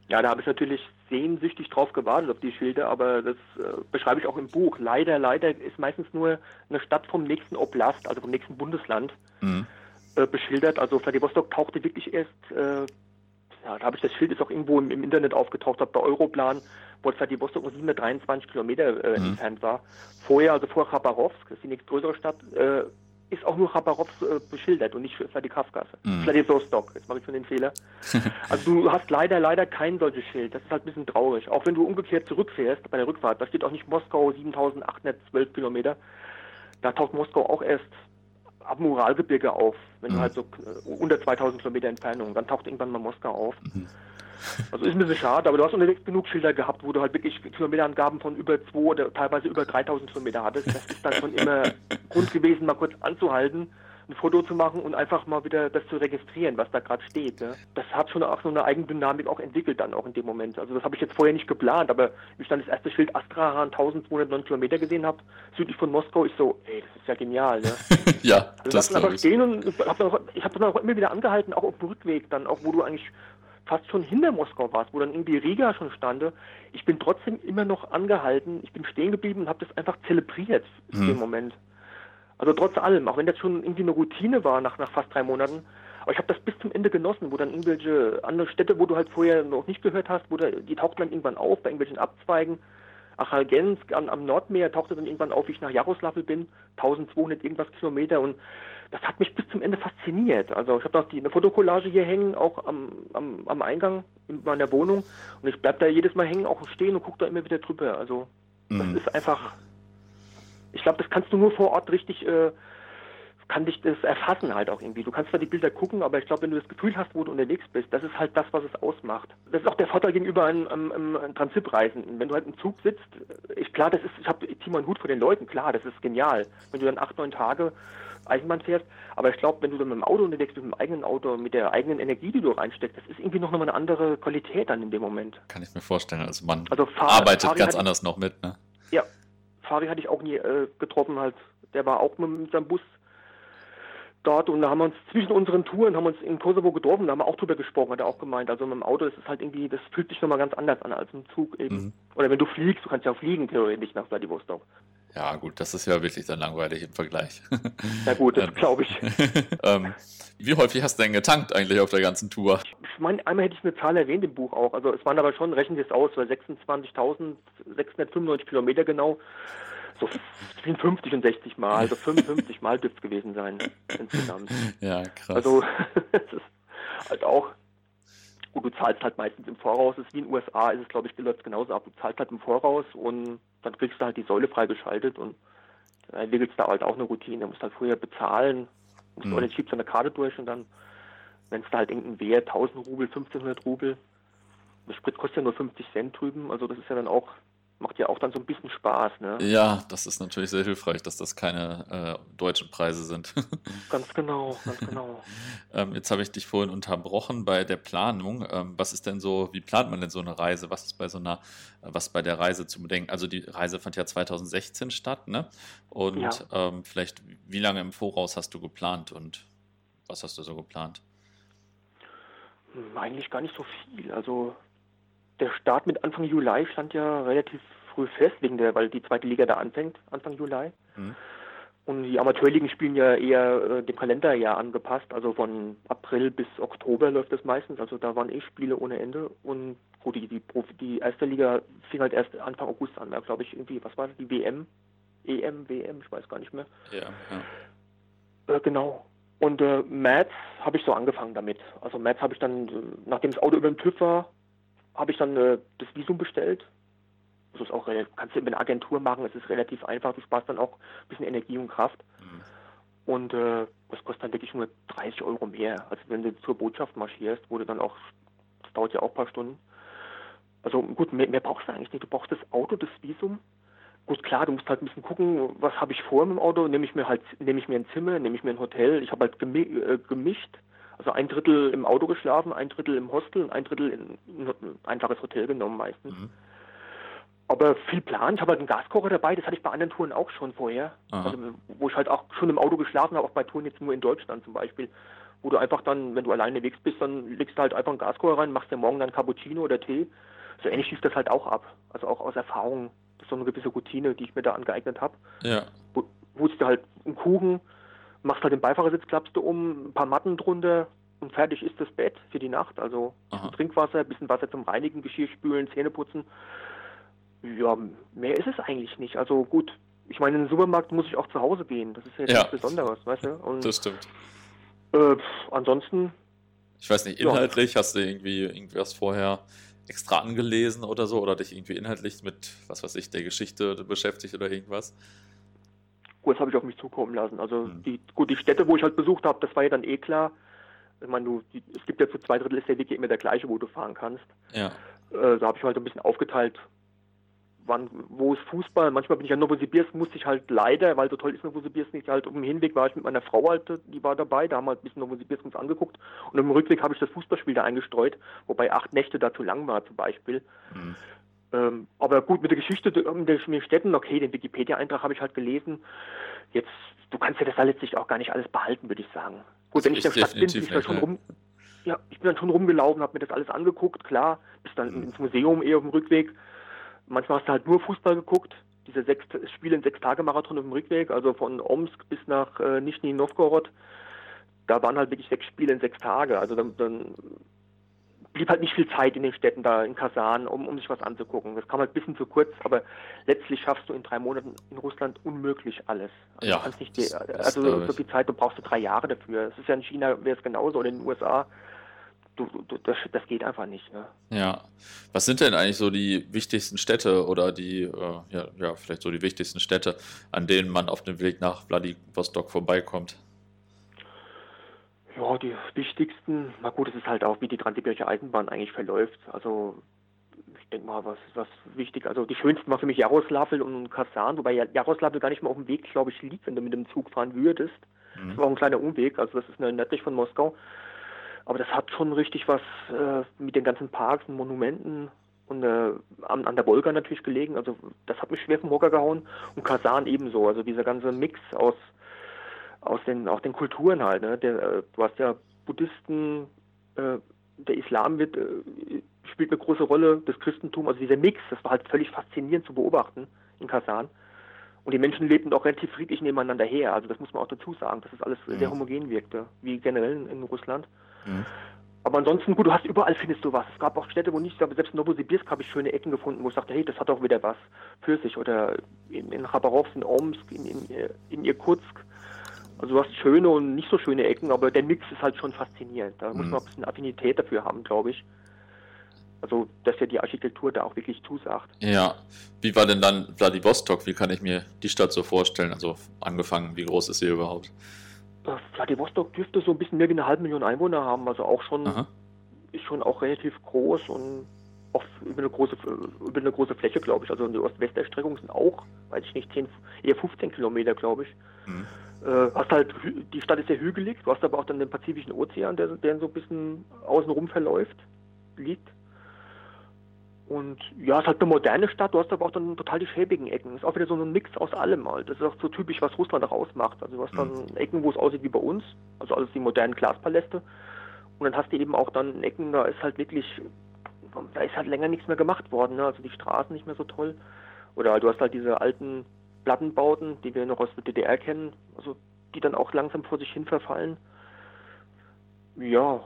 Ja, da habe ich natürlich sehnsüchtig drauf gewartet auf die Schilder, aber das äh, beschreibe ich auch im Buch. Leider, leider ist meistens nur eine Stadt vom nächsten Oblast, also vom nächsten Bundesland, mhm. äh, beschildert. Also Vladivostok tauchte wirklich erst, äh, ja, da habe ich das Schild ist auch irgendwo im, im Internet aufgetaucht, bei Europlan wo Vladivostok nur 723 Kilometer äh, mhm. entfernt war. Vorher, also vor Chabarovsk, das ist die nächste größere Stadt, äh, ist auch nur Chabarovsk äh, beschildert und nicht Vladikavkaz. Mhm. Vladivostok, jetzt mache ich schon den Fehler. also du hast leider, leider kein solches Schild. Das ist halt ein bisschen traurig. Auch wenn du umgekehrt zurückfährst bei der Rückfahrt, da steht auch nicht Moskau 7812 Kilometer. Da taucht Moskau auch erst ab Moralgebirge auf, wenn mhm. du halt so äh, unter 2000 Kilometer Entfernung, dann taucht irgendwann mal Moskau auf. Mhm. Also ist ein bisschen schade, aber du hast unterwegs genug Schilder gehabt, wo du halt wirklich Kilometerangaben von über 2 oder teilweise über 3000 Kilometer hattest. Das ist dann schon immer Grund gewesen, mal kurz anzuhalten, ein Foto zu machen und einfach mal wieder das zu registrieren, was da gerade steht. Ne? Das hat schon auch so eine Eigendynamik auch entwickelt dann auch in dem Moment. Also das habe ich jetzt vorher nicht geplant, aber wie ich dann das erste Schild Astrahan 1209 Kilometer gesehen habe, südlich von Moskau, ich so, ey, das ist ja genial. Ne? ja, also das aber stehen und hab dann auch, ich habe dann auch immer wieder angehalten, auch auf dem Rückweg dann, auch wo du eigentlich fast schon hinter Moskau warst, wo dann irgendwie Riga schon stande. Ich bin trotzdem immer noch angehalten, ich bin stehen geblieben und habe das einfach zelebriert in hm. dem Moment. Also trotz allem, auch wenn das schon irgendwie eine Routine war nach, nach fast drei Monaten, aber ich habe das bis zum Ende genossen, wo dann irgendwelche andere Städte, wo du halt vorher noch nicht gehört hast, wo da, die tauchten dann irgendwann auf bei irgendwelchen Abzweigen. Achalgensk am, am Nordmeer tauchte dann irgendwann auf, wie ich nach Jaroslawl bin, 1200 irgendwas Kilometer und das hat mich bis zum Ende fasziniert. Also ich habe noch die, eine Fotokollage hier hängen, auch am, am, am Eingang in meiner Wohnung. Und ich bleib da jedes Mal hängen, auch stehen und gucke da immer wieder drüber. Also das mhm. ist einfach Ich glaube, das kannst du nur vor Ort richtig äh, kann dich das erfassen halt auch irgendwie. Du kannst zwar die Bilder gucken, aber ich glaube, wenn du das Gefühl hast, wo du unterwegs bist, das ist halt das, was es ausmacht. Das ist auch der Vorteil gegenüber einem, einem, einem Transitreisenden. Wenn du halt im Zug sitzt, ich klar, das ist, ich habe mal einen Hut vor den Leuten, klar, das ist genial. Wenn du dann acht, neun Tage Eisenbahn fährst, aber ich glaube, wenn du dann mit dem Auto unterwegs bist, mit dem eigenen Auto, mit der eigenen Energie, die du reinsteckst, das ist irgendwie noch mal eine andere Qualität dann in dem Moment. Kann ich mir vorstellen. Also man also Fahr arbeitet Fari ganz anders noch mit, ne? Ja, Fari hatte ich auch nie äh, getroffen, halt. Der war auch mit seinem Bus dort und da haben wir uns zwischen unseren Touren haben wir uns in Kosovo getroffen, da haben wir auch drüber gesprochen, hat er auch gemeint. Also mit dem Auto ist es halt irgendwie, das fühlt sich nochmal ganz anders an als im Zug eben. Mhm. Oder wenn du fliegst, du kannst ja auch fliegen theoretisch nach Vladivostok. Ja, gut, das ist ja wirklich dann langweilig im Vergleich. Ja gut, das glaube ich. ähm, wie häufig hast du denn getankt eigentlich auf der ganzen Tour? Ich meine, einmal hätte ich eine Zahl erwähnt im Buch auch. Also es waren aber schon, rechnen wir es aus, 26.695 Kilometer genau so zwischen 50 und 60 Mal, also 55 Mal dürfte es gewesen sein insgesamt. Ja, krass. Also es ist halt auch, gut, du zahlst halt meistens im Voraus, es ist wie in den USA, ist es glaube ich, läuft genauso ab, du zahlst halt im Voraus und dann kriegst du halt die Säule freigeschaltet und dann entwickelst du halt auch eine Routine, du musst halt vorher bezahlen, musst mhm. oder schiebst eine Karte durch und dann, wenn es da halt irgendein Wert, 1000 Rubel, 1500 Rubel, der Sprit kostet ja nur 50 Cent drüben, also das ist ja dann auch macht ja auch dann so ein bisschen Spaß. Ne? Ja, das ist natürlich sehr hilfreich, dass das keine äh, deutschen Preise sind. ganz genau, ganz genau. ähm, jetzt habe ich dich vorhin unterbrochen bei der Planung. Ähm, was ist denn so, wie plant man denn so eine Reise? Was ist bei so einer, was bei der Reise zu bedenken? Also die Reise fand ja 2016 statt, ne? Und ja. ähm, vielleicht, wie lange im Voraus hast du geplant und was hast du so geplant? Hm, eigentlich gar nicht so viel. Also der Start mit Anfang Juli stand ja relativ früh fest, wegen der, weil die zweite Liga da anfängt, Anfang Juli. Mhm. Und die Amateurligen spielen ja eher äh, dem Kalenderjahr angepasst, also von April bis Oktober läuft das meistens, also da waren eh Spiele ohne Ende. Und gut, die, die, Profi, die erste Liga fing halt erst Anfang August an, glaube ich, irgendwie, was war das, die WM, EM, WM, ich weiß gar nicht mehr. Ja, ja. Äh, genau. Und äh, März habe ich so angefangen damit. Also März habe ich dann, äh, nachdem das Auto über dem TÜV war, habe ich dann äh, das Visum bestellt. Das ist auch, kannst du über eine Agentur machen, es ist relativ einfach, du sparst dann auch ein bisschen Energie und Kraft. Mhm. Und äh, das kostet dann wirklich nur 30 Euro mehr, als wenn du zur Botschaft marschierst, wo du dann auch, das dauert ja auch ein paar Stunden. Also gut, mehr, mehr brauchst du eigentlich nicht. Du brauchst das Auto, das Visum. Gut, klar, du musst halt ein bisschen gucken, was habe ich vor mit dem Auto. Nehme ich mir halt, nehme ich mir ein Zimmer, nehme ich mir ein Hotel. Ich habe halt gemi äh, gemischt. Also ein Drittel im Auto geschlafen, ein Drittel im Hostel und ein Drittel in ein einfaches Hotel genommen meistens. Mhm. Aber viel Plan. Ich habe halt einen Gaskocher dabei, das hatte ich bei anderen Touren auch schon vorher. Also, wo ich halt auch schon im Auto geschlafen habe, auch bei Touren jetzt nur in Deutschland zum Beispiel. Wo du einfach dann, wenn du alleine unterwegs bist, dann legst du halt einfach einen Gaskocher rein, machst dir morgen dann Cappuccino oder Tee. So ähnlich lief das halt auch ab. Also auch aus Erfahrung. Das ist so eine gewisse Routine, die ich mir da angeeignet habe. Ja. Wo, wo du halt einen Kuchen, machst halt den Beifahrersitz, klappst du um, ein paar Matten drunter und fertig ist das Bett für die Nacht. Also Trinkwasser, ein bisschen Wasser zum Reinigen, Geschirr spülen, Zähne putzen. Ja, mehr ist es eigentlich nicht. Also gut, ich meine, in den Supermarkt muss ich auch zu Hause gehen. Das ist ja, ja. nichts Besonderes, weißt du? Und, das stimmt. Äh, ansonsten. Ich weiß nicht, inhaltlich ja. hast du irgendwie irgendwas vorher extra angelesen oder so oder dich irgendwie inhaltlich mit, was weiß ich, der Geschichte beschäftigt oder irgendwas? Gut, das habe ich auf mich zukommen lassen. Also hm. die, gut, die Städte, wo ich halt besucht habe, das war ja dann eh klar. Ich meine, du, die, es gibt ja zu zwei Drittel ist der Weg immer der gleiche, wo du fahren kannst. Ja. Äh, da habe ich halt ein bisschen aufgeteilt, wann, wo ist Fußball. Manchmal bin ich an Novosibirsk, musste ich halt leider, weil so toll ist Novosibirsk nicht, halt auf dem Hinweg war ich mit meiner Frau halt, die war dabei, da haben wir halt ein bisschen Novosibirsk uns angeguckt und im Rückweg habe ich das Fußballspiel da eingestreut, wobei acht Nächte da zu lang war zum Beispiel. Mhm. Ähm, aber gut, mit der Geschichte der, Städten, okay, den Wikipedia-Eintrag habe ich halt gelesen. Jetzt, du kannst ja das da letztlich auch gar nicht alles behalten, würde ich sagen. Gut, wenn ich in der Stadt bin, bin ich da schon rum, ja, ich bin dann schon rumgelaufen, habe mir das alles angeguckt, klar, bis dann mhm. ins Museum eher auf dem Rückweg. Manchmal hast du halt nur Fußball geguckt, diese sechs Spiele in sechs Tage Marathon auf dem Rückweg, also von Omsk bis nach äh, Nischni Novgorod. Da waren halt wirklich sechs Spiele in sechs Tage. Also dann, dann blieb halt nicht viel Zeit in den Städten da in Kasan, um, um sich was anzugucken. Das kam halt ein bisschen zu kurz, aber letztlich schaffst du in drei Monaten in Russland unmöglich alles. Also, ja, nicht die, also so viel Zeit, du brauchst du drei Jahre dafür. Es ist ja in China wäre es genauso oder in den USA. du, du, das, das, geht einfach nicht. Ne? Ja. Was sind denn eigentlich so die wichtigsten Städte oder die, äh, ja, ja, vielleicht so die wichtigsten Städte, an denen man auf dem Weg nach Vladivostok vorbeikommt? Ja, die wichtigsten, na gut, es ist halt auch, wie die Transsibirische Eisenbahn eigentlich verläuft. Also ich denke mal, was, was wichtig, also die schönsten war für mich Jaroslavl und Kasan, wobei Jaroslavl gar nicht mal auf dem Weg, glaube ich, liegt, wenn du mit dem Zug fahren würdest. Mhm. Das war auch ein kleiner Umweg, also das ist nördlich von Moskau. Aber das hat schon richtig was äh, mit den ganzen Parks und Monumenten und äh, an, an, der Wolga natürlich gelegen. Also das hat mich schwer vom Hocker gehauen. Und Kasan ebenso. Also dieser ganze Mix aus aus den auch den Kulturen halt. Ne? Der, äh, du hast ja Buddhisten, äh, der Islam wird äh, spielt eine große Rolle, das Christentum. Also dieser Mix, das war halt völlig faszinierend zu beobachten in Kasan. Und die Menschen lebten auch relativ friedlich nebeneinander her. Also das muss man auch dazu sagen, dass es das alles mhm. sehr homogen wirkte, wie generell in, in Russland. Mhm. Aber ansonsten, gut, du hast überall findest du was. Es gab auch Städte, wo nicht, aber selbst in Novosibirsk habe ich schöne Ecken gefunden, wo ich sagte, hey, das hat auch wieder was für sich. Oder in, in Khabarovsk, in Omsk, in, in, in Irkutsk. Also du hast schöne und nicht so schöne Ecken, aber der Mix ist halt schon faszinierend. Da mhm. muss man ein bisschen Affinität dafür haben, glaube ich. Also, dass ja die Architektur da auch wirklich zusagt. Ja. Wie war denn dann Vladivostok? Wie kann ich mir die Stadt so vorstellen? Also angefangen, wie groß ist sie überhaupt? Vladivostok dürfte so ein bisschen mehr wie eine halbe Million Einwohner haben, also auch schon Aha. ist schon auch relativ groß und auch über eine große über eine große Fläche, glaube ich. Also die Ost-West-Erstreckung sind auch, weiß ich nicht, 10, eher 15 Kilometer, glaube ich. Mhm. Äh, hast halt, die Stadt ist sehr hügelig, du hast aber auch dann den Pazifischen Ozean, der, der so ein bisschen außenrum verläuft, liegt. Und ja, es ist halt eine moderne Stadt, du hast aber auch dann total die schäbigen Ecken. Ist auch wieder so ein Mix aus allem halt. Das ist auch so typisch, was Russland auch ausmacht. Also du hast dann mhm. Ecken, wo es aussieht wie bei uns, also alles die modernen Glaspaläste. Und dann hast du eben auch dann Ecken, da ist halt wirklich, da ist halt länger nichts mehr gemacht worden. Ne? Also die Straßen nicht mehr so toll. Oder du hast halt diese alten Plattenbauten, die wir noch aus der DDR kennen, also die dann auch langsam vor sich hin verfallen. Ja,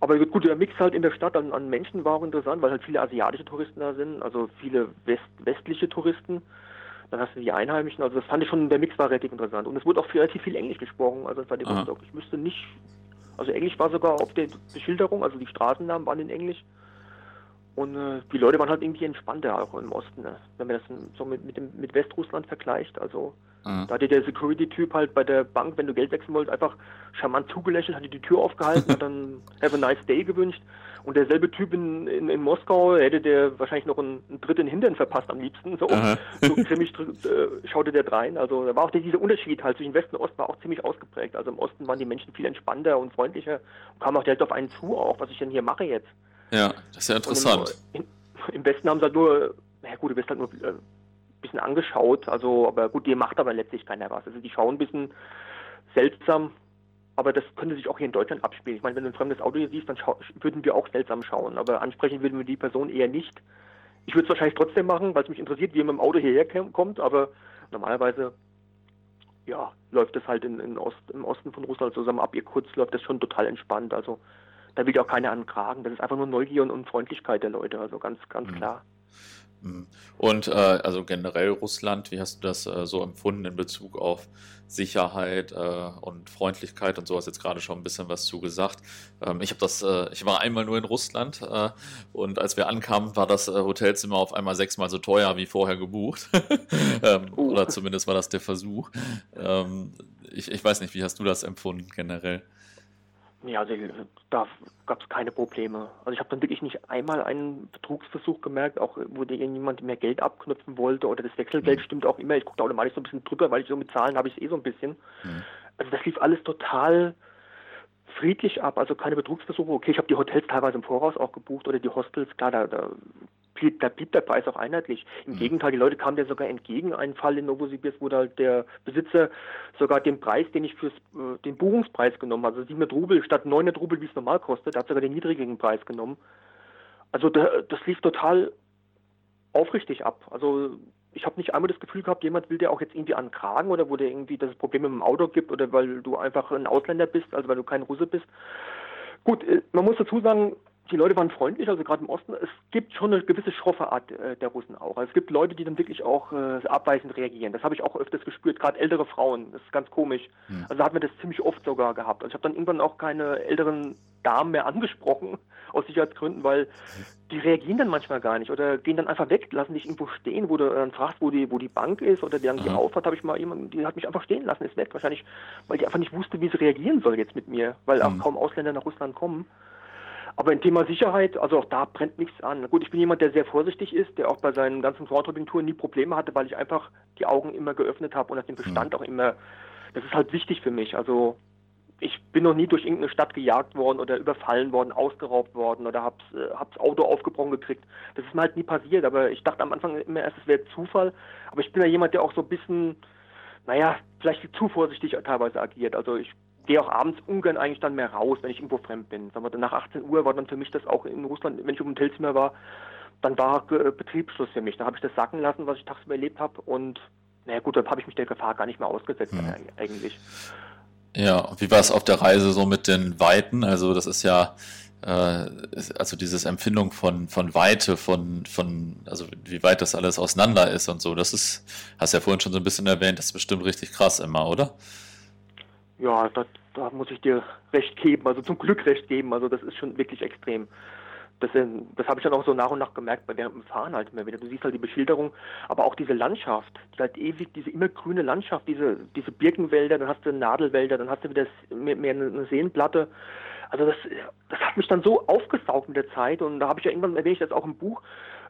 aber gut, der Mix halt in der Stadt an, an, Menschen war auch interessant, weil halt viele asiatische Touristen da sind, also viele West, westliche Touristen. Dann hast du die Einheimischen, also das fand ich schon, der Mix war relativ interessant. Und es wurde auch relativ viel Englisch gesprochen, also das war Rostock. Ich müsste nicht, also Englisch war sogar auf der Beschilderung, also die Straßennamen waren in Englisch. Und äh, die Leute waren halt irgendwie entspannter auch im Osten, ne? wenn man das so mit, mit, dem, mit Westrussland vergleicht. Also mhm. da hatte der Security-Typ halt bei der Bank, wenn du Geld wechseln wolltest, einfach charmant zugelächelt, hatte die Tür aufgehalten, hat dann Have a nice day gewünscht. Und derselbe Typ in, in, in Moskau hätte der wahrscheinlich noch einen, einen dritten Hintern verpasst am liebsten. So, so ziemlich äh, schaute der drein. Also da war auch der, dieser Unterschied halt zwischen Westen und Osten war auch ziemlich ausgeprägt. Also im Osten waren die Menschen viel entspannter und freundlicher und kamen auch direkt auf einen zu, auch was ich denn hier mache jetzt. Ja, das ist ja interessant. Im, Im, Westen haben sie halt nur, na gut, du wirst halt nur ein äh, bisschen angeschaut, also, aber gut, die macht aber letztlich keiner was. Also die schauen ein bisschen seltsam, aber das könnte sich auch hier in Deutschland abspielen. Ich meine, wenn du ein fremdes Auto hier siehst, dann würden wir auch seltsam schauen, aber ansprechen würden wir die Person eher nicht. Ich würde es wahrscheinlich trotzdem machen, weil es mich interessiert, wie man mit dem Auto hierher kommt, aber normalerweise ja, läuft es halt in, in Ost, im Osten von Russland zusammen ab. Ihr kurz läuft das schon total entspannt. Also da will ja auch keiner ankragen. Das ist einfach nur Neugier und, und Freundlichkeit der Leute, also ganz, ganz mhm. klar. Mhm. Und äh, also generell Russland, wie hast du das äh, so empfunden in Bezug auf Sicherheit äh, und Freundlichkeit und so hast jetzt gerade schon ein bisschen was zu gesagt. Ähm, ich habe das, äh, ich war einmal nur in Russland äh, und als wir ankamen, war das äh, Hotelzimmer auf einmal sechsmal so teuer wie vorher gebucht. ähm, uh. Oder zumindest war das der Versuch. Ähm, ich, ich weiß nicht, wie hast du das empfunden generell? Ja, also da gab es keine Probleme. Also ich habe dann wirklich nicht einmal einen Betrugsversuch gemerkt, auch wo dir irgendjemand mehr Geld abknüpfen wollte oder das Wechselgeld mhm. stimmt auch immer. Ich gucke da automatisch so ein bisschen drüber, weil ich so mit Zahlen habe ich es eh so ein bisschen. Mhm. Also das lief alles total friedlich ab, also keine Betrugsversuche. Okay, ich habe die Hotels teilweise im Voraus auch gebucht oder die Hostels, klar, da, da blieb, da blieb der Preis auch einheitlich. Im mhm. Gegenteil, die Leute kamen dir sogar entgegen. Ein Fall in Novosibirsk, wo halt der Besitzer sogar den Preis, den ich für äh, den Buchungspreis genommen habe, also 700 Rubel statt 900 Rubel, wie es normal kostet, hat sogar den niedrigen Preis genommen. Also da, das lief total aufrichtig ab. Also ich habe nicht einmal das Gefühl gehabt, jemand will dir auch jetzt irgendwie ankragen oder wo dir irgendwie das Problem mit dem Auto gibt oder weil du einfach ein Ausländer bist, also weil du kein Russe bist. Gut, äh, man muss dazu sagen, die Leute waren freundlich, also gerade im Osten. Es gibt schon eine gewisse schroffe Art äh, der Russen auch. Also es gibt Leute, die dann wirklich auch äh, abweisend reagieren. Das habe ich auch öfters gespürt, gerade ältere Frauen. Das ist ganz komisch. Mhm. Also da hat man das ziemlich oft sogar gehabt. Also ich habe dann irgendwann auch keine älteren Damen mehr angesprochen, aus Sicherheitsgründen, weil die reagieren dann manchmal gar nicht oder gehen dann einfach weg, lassen dich irgendwo stehen, wo du dann fragst, wo die, wo die Bank ist oder die dann die aufhat, habe ich mal jemanden, die hat mich einfach stehen lassen, ist weg. Wahrscheinlich, weil die einfach nicht wusste, wie sie reagieren soll jetzt mit mir, weil auch mhm. kaum Ausländer nach Russland kommen. Aber im Thema Sicherheit, also auch da brennt nichts an. Gut, ich bin jemand, der sehr vorsichtig ist, der auch bei seinen ganzen Vortragung-Touren nie Probleme hatte, weil ich einfach die Augen immer geöffnet habe und den Bestand mhm. auch immer, das ist halt wichtig für mich. Also ich bin noch nie durch irgendeine Stadt gejagt worden oder überfallen worden, ausgeraubt worden oder hab's, äh, hab's Auto aufgebrochen gekriegt. Das ist mir halt nie passiert, aber ich dachte am Anfang immer erst, es wäre Zufall. Aber ich bin ja jemand, der auch so ein bisschen, naja, vielleicht zu vorsichtig teilweise agiert. Also ich gehe auch abends ungern eigentlich dann mehr raus, wenn ich irgendwo fremd bin. Sagen wir, nach 18 Uhr war dann für mich das auch in Russland, wenn ich im Hotelzimmer war, dann war äh, Betriebsschluss für mich. Da habe ich das sacken lassen, was ich tagsüber erlebt habe und naja gut, dann habe ich mich der Gefahr gar nicht mehr ausgesetzt mhm. eigentlich. Ja, wie war es auf der Reise so mit den Weiten? Also das ist ja äh, also dieses Empfindung von, von Weite, von, von, also wie weit das alles auseinander ist und so, das ist, hast ja vorhin schon so ein bisschen erwähnt, das ist bestimmt richtig krass immer, oder? Ja, das, da muss ich dir recht geben, also zum Glück recht geben. Also das ist schon wirklich extrem. Das, das habe ich dann auch so nach und nach gemerkt bei dem Fahren halt immer wieder. Du siehst halt die Beschilderung, aber auch diese Landschaft, die halt ewig, diese immer grüne Landschaft, diese, diese Birkenwälder, dann hast du Nadelwälder, dann hast du wieder mehr, mehr eine Seenplatte. Also das, das hat mich dann so aufgesaugt mit der Zeit und da habe ich ja irgendwann erwähne ich das auch im Buch.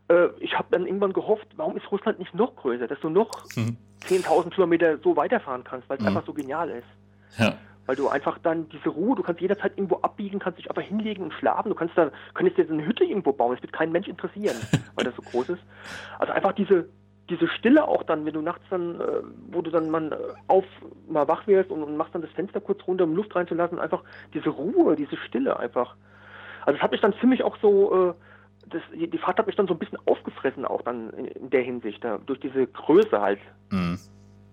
Äh, ich habe dann irgendwann gehofft, warum ist Russland nicht noch größer, dass du noch mhm. 10.000 Kilometer so weiterfahren kannst, weil es mhm. einfach so genial ist. Ja. Weil du einfach dann diese Ruhe, du kannst jederzeit irgendwo abbiegen, kannst dich einfach hinlegen und schlafen. Du kannst da, könntest dir eine Hütte irgendwo bauen, das wird kein Mensch interessieren, weil das so groß ist. Also einfach diese, diese Stille auch dann, wenn du nachts dann, äh, wo du dann mal auf, mal wach wirst und, und, machst dann das Fenster kurz runter, um Luft reinzulassen, einfach diese Ruhe, diese Stille einfach. Also das hat mich dann ziemlich auch so, äh, das, die Fahrt hat mich dann so ein bisschen aufgefressen auch dann in, in der Hinsicht, da, durch diese Größe halt. Mhm.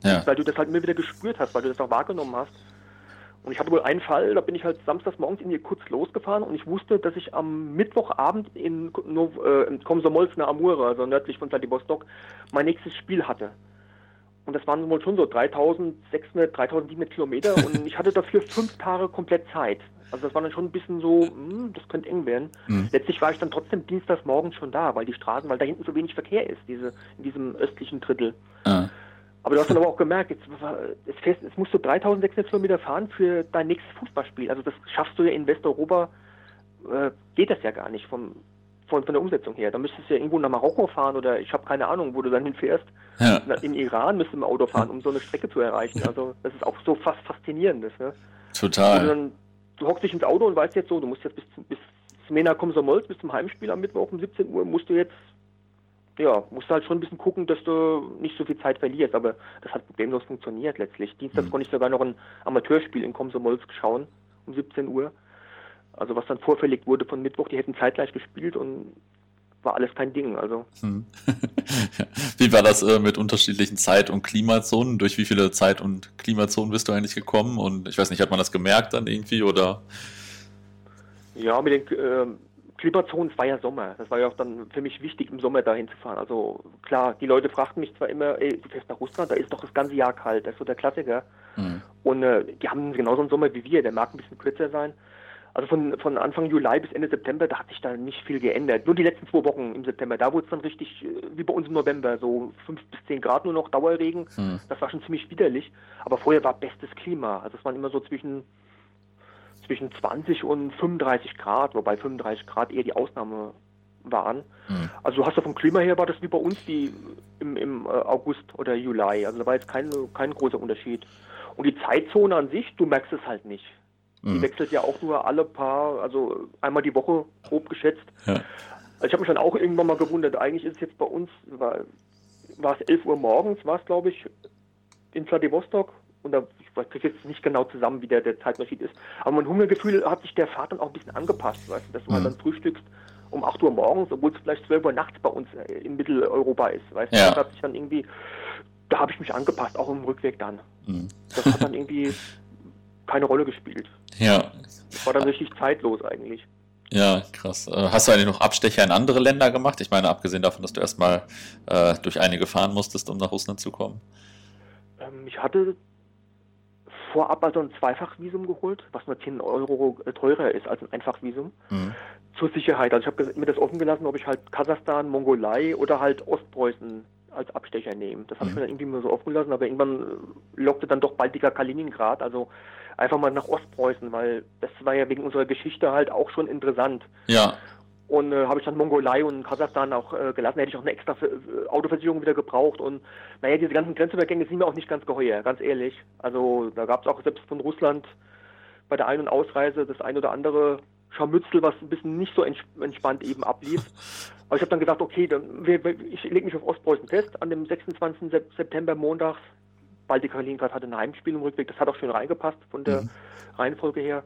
Ja. Weil du das halt immer wieder gespürt hast, weil du das auch wahrgenommen hast. Und ich hatte wohl einen Fall, da bin ich halt samstags morgens in kurz losgefahren und ich wusste, dass ich am Mittwochabend in, äh, in Komsomolsk Amura, also nördlich von Vladivostok, mein nächstes Spiel hatte. Und das waren wohl schon so 3600, 3700 Kilometer und ich hatte dafür fünf Tage komplett Zeit. Also das war dann schon ein bisschen so, hm, das könnte eng werden. Mhm. Letztlich war ich dann trotzdem dienstags morgens schon da, weil die Straßen, weil da hinten so wenig Verkehr ist, diese, in diesem östlichen Drittel. Mhm. Aber du hast dann aber auch gemerkt, jetzt, jetzt, fährst, jetzt musst du 3600 Kilometer fahren für dein nächstes Fußballspiel. Also das schaffst du ja in Westeuropa, äh, geht das ja gar nicht vom, von, von der Umsetzung her. Da müsstest du ja irgendwo nach Marokko fahren oder ich habe keine Ahnung, wo du dann hinfährst. Ja. In Iran müsstest du mit Auto fahren, um so eine Strecke zu erreichen. Also das ist auch so fast faszinierendes. Ne? Total. Du, dann, du, hockst dich ins Auto und weißt jetzt so, du musst jetzt bis, bis Smena Komsomolsk, bis zum Heimspiel am Mittwoch um 17 Uhr, musst du jetzt ja, musst du halt schon ein bisschen gucken, dass du nicht so viel Zeit verlierst, aber das hat problemlos funktioniert letztlich. Dienstag mhm. konnte ich sogar noch ein Amateurspiel in Komsomolsk schauen, um 17 Uhr. Also was dann vorverlegt wurde von Mittwoch, die hätten zeitgleich gespielt und war alles kein Ding. Also. Hm. wie war das äh, mit unterschiedlichen Zeit- und Klimazonen? Durch wie viele Zeit- und Klimazonen bist du eigentlich gekommen? Und ich weiß nicht, hat man das gemerkt dann irgendwie oder? Ja, mit den äh, Klimazonen, es war ja Sommer. Das war ja auch dann für mich wichtig, im Sommer dahin zu fahren. Also klar, die Leute fragten mich zwar immer, ey, du fährst nach Russland, da ist doch das ganze Jahr kalt. Das ist so der Klassiker. Mhm. Und äh, die haben genauso einen Sommer wie wir. Der mag ein bisschen kürzer sein. Also von, von Anfang Juli bis Ende September, da hat sich da nicht viel geändert. Nur die letzten zwei Wochen im September, da wurde es dann richtig, äh, wie bei uns im November, so fünf bis zehn Grad nur noch Dauerregen. Mhm. Das war schon ziemlich widerlich. Aber vorher war bestes Klima. Also es waren immer so zwischen zwischen 20 und 35 Grad, wobei 35 Grad eher die Ausnahme waren. Mhm. Also du hast ja vom Klima her war das wie bei uns die im, im äh, August oder Juli. Also da war jetzt kein, kein großer Unterschied. Und die Zeitzone an sich, du merkst es halt nicht. Die mhm. wechselt ja auch nur alle paar, also einmal die Woche grob geschätzt. Ja. Also ich habe mich dann auch irgendwann mal gewundert, eigentlich ist es jetzt bei uns, war, war es 11 Uhr morgens, war es glaube ich, in Vladivostok und da, ich kriege jetzt nicht genau zusammen, wie der, der Zeitunterschied ist, aber mein Hungergefühl hat sich der Fahrt dann auch ein bisschen angepasst, weißt du, dass du mhm. halt dann frühstückst um 8 Uhr morgens, obwohl es vielleicht 12 Uhr nachts bei uns äh, in Mitteleuropa ist, weißt du, ja. das hat sich dann irgendwie, da habe ich mich angepasst, auch im Rückweg dann. Mhm. Das hat dann irgendwie keine Rolle gespielt. Ja. Das war dann richtig zeitlos eigentlich. Ja, krass. Äh, hast du eigentlich noch Abstecher in andere Länder gemacht? Ich meine, abgesehen davon, dass du erstmal äh, durch einige fahren musstest, um nach Russland zu kommen. Ähm, ich hatte vorab also ein Zweifachvisum geholt, was nur 10 Euro teurer ist als ein Einfachvisum. Mhm. Zur Sicherheit. Also ich habe mir das offen gelassen, ob ich halt Kasachstan, Mongolei oder halt Ostpreußen als Abstecher nehme. Das habe ich mhm. mir dann irgendwie mal so offen gelassen, aber irgendwann lockte dann doch Baltica Kaliningrad, also einfach mal nach Ostpreußen, weil das war ja wegen unserer Geschichte halt auch schon interessant. Ja. Und äh, habe ich dann Mongolei und Kasachstan auch äh, gelassen, hätte ich auch eine extra äh, Autoversicherung wieder gebraucht. Und naja, diese ganzen Grenzübergänge sind mir auch nicht ganz geheuer, ganz ehrlich. Also da gab es auch selbst von Russland bei der Ein- und Ausreise das ein oder andere Scharmützel, was ein bisschen nicht so entspannt eben ablief. Aber ich habe dann gesagt, okay, dann, ich lege mich auf Ostpreußen fest an dem 26. September montags. Baltic Kaliningrad hatte ein Heimspiel im Rückweg, das hat auch schön reingepasst von der mhm. Reihenfolge her.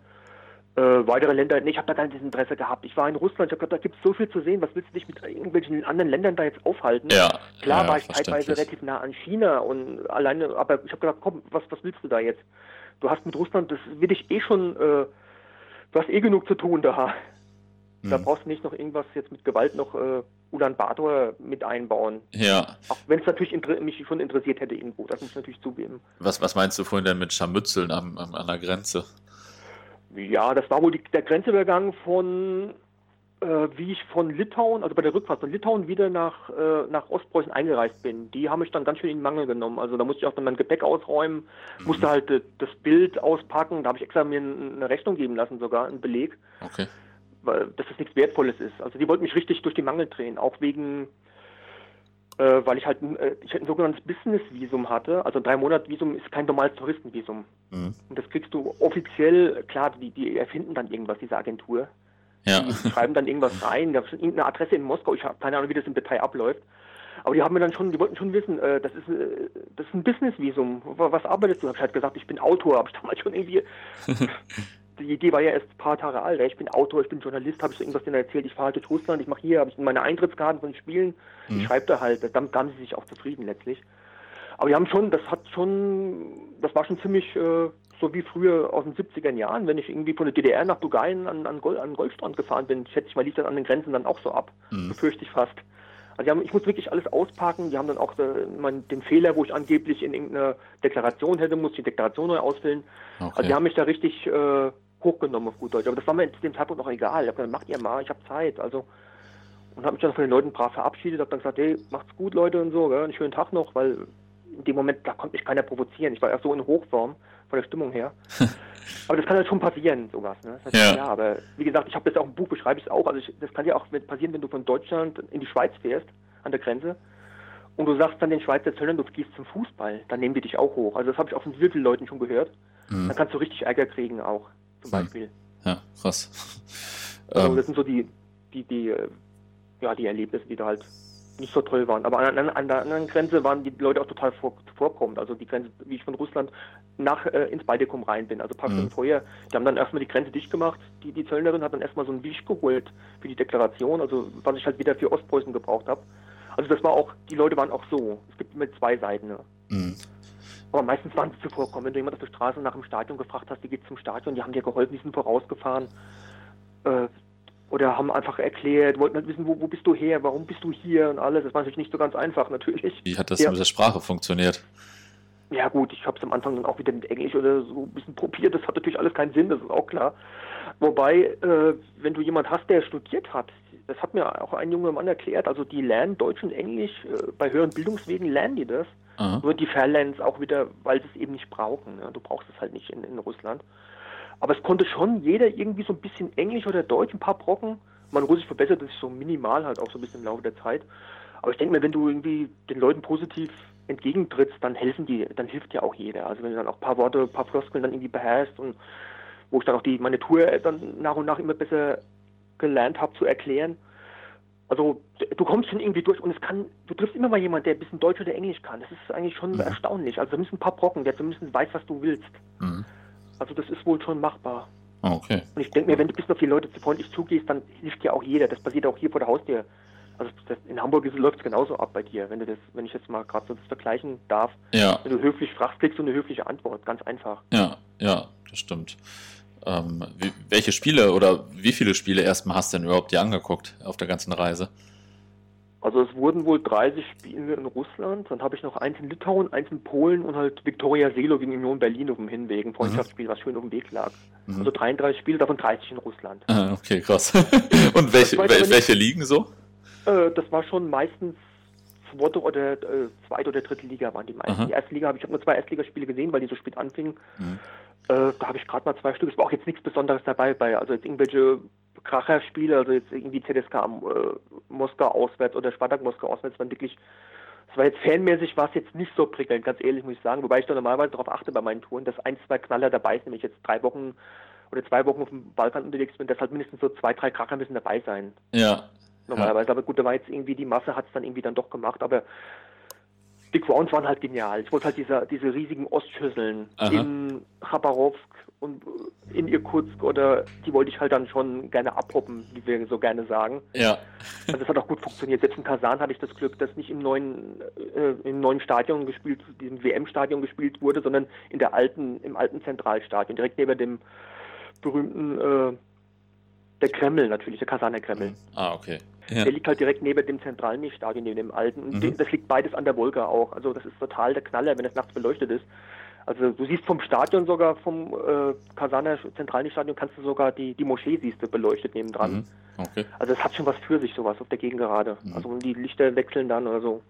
Äh, weitere Länder, nee, ich habe da gar nicht das Interesse gehabt. Ich war in Russland, ich habe gedacht, da gibt es so viel zu sehen, was willst du dich mit irgendwelchen anderen Ländern da jetzt aufhalten? Ja, Klar ja, war ich zeitweise relativ nah an China und alleine, aber ich habe gedacht, komm, was, was willst du da jetzt? Du hast mit Russland, das will ich eh schon, äh, du hast eh genug zu tun da. Da hm. brauchst du nicht noch irgendwas jetzt mit Gewalt noch äh, Ulan Bator mit einbauen. Ja. Auch wenn es natürlich mich schon interessiert hätte irgendwo, das muss ich natürlich zugeben. Was, was meinst du vorhin denn mit Scharmützeln am, am, an der Grenze? Ja, das war wohl die, der Grenzübergang von, äh, wie ich von Litauen, also bei der Rückfahrt von Litauen wieder nach, äh, nach Ostpreußen eingereist bin. Die haben mich dann ganz schön in den Mangel genommen. Also da musste ich auch dann mein Gepäck ausräumen, mhm. musste halt äh, das Bild auspacken. Da habe ich extra mir eine Rechnung geben lassen, sogar einen Beleg. Okay. Weil, dass das nichts Wertvolles ist. Also die wollten mich richtig durch die Mangel drehen, auch wegen äh, weil ich halt äh, ich ein sogenanntes Business-Visum hatte. Also ein drei Monat Visum ist kein normales Touristenvisum. Mhm. Und das kriegst du offiziell, klar, die, die erfinden dann irgendwas, diese Agentur. Ja. Die schreiben dann irgendwas rein, da ist irgendeine Adresse in Moskau, ich habe keine Ahnung, wie das im Detail abläuft. Aber die haben mir dann schon, die wollten schon wissen, äh, das ist äh, das ist ein Business-Visum. Was arbeitest du? Hab ich halt gesagt, ich bin Autor, habe ich damals schon irgendwie die Idee war ja erst ein paar Tage alt. Ich bin Autor, ich bin Journalist, habe ich so irgendwas denen erzählt, ich fahre halt durch Russland, ich mache hier, habe ich meine Eintrittskarten von Spielen, mhm. ich schreibe da halt, damit haben sie sich auch zufrieden letztlich. Aber die haben schon, das hat schon, das war schon ziemlich äh, so wie früher aus den 70er Jahren, wenn ich irgendwie von der DDR nach Dugain an, an, Gold, an Goldstrand gefahren bin, schätze ich mal, lief das an den Grenzen dann auch so ab. Mhm. Befürchte ich fast. Also haben, ich muss wirklich alles auspacken. Die haben dann auch äh, mein, den Fehler, wo ich angeblich in irgendeiner Deklaration hätte, muss die Deklaration neu ausfüllen. Okay. Also die haben mich da richtig äh, hochgenommen auf gut Deutsch. Aber das war mir zu dem Zeitpunkt auch egal. Ich habe gesagt, macht ihr mal, ich habe Zeit. Also und habe mich dann von den Leuten brav verabschiedet, habe dann gesagt, hey, macht's gut, Leute und so, gell? einen schönen Tag noch, weil in dem Moment, da konnte mich keiner provozieren. Ich war erst so in Hochform von der Stimmung her. aber das kann halt schon passieren, sowas. Ne? Das heißt, ja. ja. aber wie gesagt, ich habe jetzt auch ein Buch, beschreibe ich es auch. Also ich, das kann ja auch passieren, wenn du von Deutschland in die Schweiz fährst, an der Grenze, und du sagst dann den Schweizer Zöllern, du gehst zum Fußball, dann nehmen die dich auch hoch. Also das habe ich auch von vielen Leuten schon gehört. Mhm. Dann kannst du richtig Ärger kriegen auch zum Beispiel. Ja, krass. Also ähm. das sind so die, die, die, äh, ja, die Erlebnisse, die da halt nicht so toll waren. Aber an, an, an der anderen Grenze waren die Leute auch total vor, vorkommend. Also die Grenze, wie ich von Russland nach äh, ins Baltikum rein bin, also ein paar mhm. Stunden vorher. Die haben dann erstmal die Grenze dicht gemacht. Die, die Zöllnerin hat dann erstmal so ein Wisch geholt für die Deklaration, also was ich halt wieder für Ostpreußen gebraucht habe. Also das war auch, die Leute waren auch so. Es gibt immer zwei Seiten. Ne? Mhm. Aber meistens waren sie zuvorkommen. Wenn du jemand auf der Straße nach dem Stadion gefragt hast, wie geht's zum Stadion, die haben dir geholfen, die sind vorausgefahren. Äh, oder haben einfach erklärt, wollten halt wissen, wo, wo, bist du her, warum bist du hier und alles. Das war natürlich nicht so ganz einfach, natürlich. Wie hat das ja. mit der Sprache funktioniert? Ja gut, ich habe es am Anfang dann auch wieder mit Englisch oder so ein bisschen probiert. Das hat natürlich alles keinen Sinn, das ist auch klar. Wobei, äh, wenn du jemand hast, der studiert hat, das hat mir auch ein junger Mann erklärt, also die lernen Deutsch und Englisch, äh, bei höheren Bildungswegen lernen die das. Aha. Nur die verlernen es auch wieder, weil sie es eben nicht brauchen. Ja. Du brauchst es halt nicht in, in Russland. Aber es konnte schon jeder irgendwie so ein bisschen Englisch oder Deutsch, ein paar Brocken. Mein Russisch verbesserte sich so minimal halt auch so ein bisschen im Laufe der Zeit. Aber ich denke mir, wenn du irgendwie den Leuten positiv entgegentrittst, dann helfen die, dann hilft dir auch jeder. Also wenn du dann auch ein paar Worte, ein paar Floskeln dann irgendwie beherrschst und wo ich dann auch die meine Tour dann nach und nach immer besser gelernt habe zu erklären, also du kommst schon irgendwie durch und es kann, du triffst immer mal jemanden, der ein bisschen Deutsch oder Englisch kann. Das ist eigentlich schon mhm. erstaunlich. Also da müssen ein paar Brocken, der zumindest weiß, was du willst. Mhm. Also das ist wohl schon machbar. Okay. Und ich denke mir, wenn du bis auf die Leute zu freundlich zugehst, dann hilft dir auch jeder. Das passiert auch hier vor der Haustür. Also das, in Hamburg läuft es genauso ab bei dir, wenn du das, wenn ich jetzt mal gerade so das vergleichen darf. Ja. Wenn du höflich fragst, kriegst du eine höfliche Antwort, ganz einfach. Ja, ja, das stimmt. Ähm, wie, welche Spiele oder wie viele Spiele erstmal hast du denn überhaupt dir angeguckt auf der ganzen Reise? Also es wurden wohl 30 Spiele in Russland, dann habe ich noch eins in Litauen, eins in Polen und halt Viktoria Selo gegen Union Berlin auf dem Hinweg, ein Freundschaftsspiel, mhm. was schön auf dem Weg lag. Mhm. Also 33 Spiele, davon 30 in Russland. Ah, okay, krass. und welche, wel, welche liegen so? Äh, das war schon meistens zweite oder äh, zweite oder dritte Liga waren die meisten. Aha. Die erste Liga habe ich habe nur zwei Erstligaspiele gesehen, weil die so spät anfingen. Mhm. Äh, da habe ich gerade mal zwei Stück. Es war auch jetzt nichts Besonderes dabei bei, also jetzt irgendwelche Kracherspiele, also jetzt irgendwie ZSK äh, Moskau auswärts oder Spartak Moskau auswärts, waren wirklich, es war jetzt fanmäßig, war es jetzt nicht so prickelnd, ganz ehrlich muss ich sagen, wobei ich da normalerweise darauf achte bei meinen Touren, dass ein, zwei Knaller dabei sind, wenn ich jetzt drei Wochen oder zwei Wochen auf dem Balkan unterwegs bin, dass halt mindestens so zwei, drei Kracher müssen dabei sein. Ja. Normalerweise, ja. aber gut, da war jetzt irgendwie die Masse hat es dann irgendwie dann doch gemacht, aber die Grounds waren halt genial. Ich wollte halt diese, diese riesigen Ostschüsseln Aha. in Chabarovsk und in Irkutsk oder die wollte ich halt dann schon gerne abhoppen, wie wir so gerne sagen. Ja. Also es hat auch gut funktioniert. Selbst in Kasan hatte ich das Glück, dass nicht im neuen, äh, im neuen Stadion gespielt, diesem WM-Stadion gespielt wurde, sondern in der alten, im alten Zentralstadion, direkt neben dem berühmten äh, der Kreml natürlich, der Kasaner Kreml. Ah, okay. Ja. Der liegt halt direkt neben dem zentralen Stadion, neben dem alten. Und mhm. das liegt beides an der Wolga auch. Also das ist total der Knaller, wenn es nachts beleuchtet ist. Also du siehst vom Stadion sogar, vom äh, Kasaner zentralen Stadion kannst du sogar die, die Moschee siehst du beleuchtet nebendran. Mhm. Okay. Also es hat schon was für sich, sowas auf der Gegengerade. Mhm. Also die Lichter wechseln dann oder so.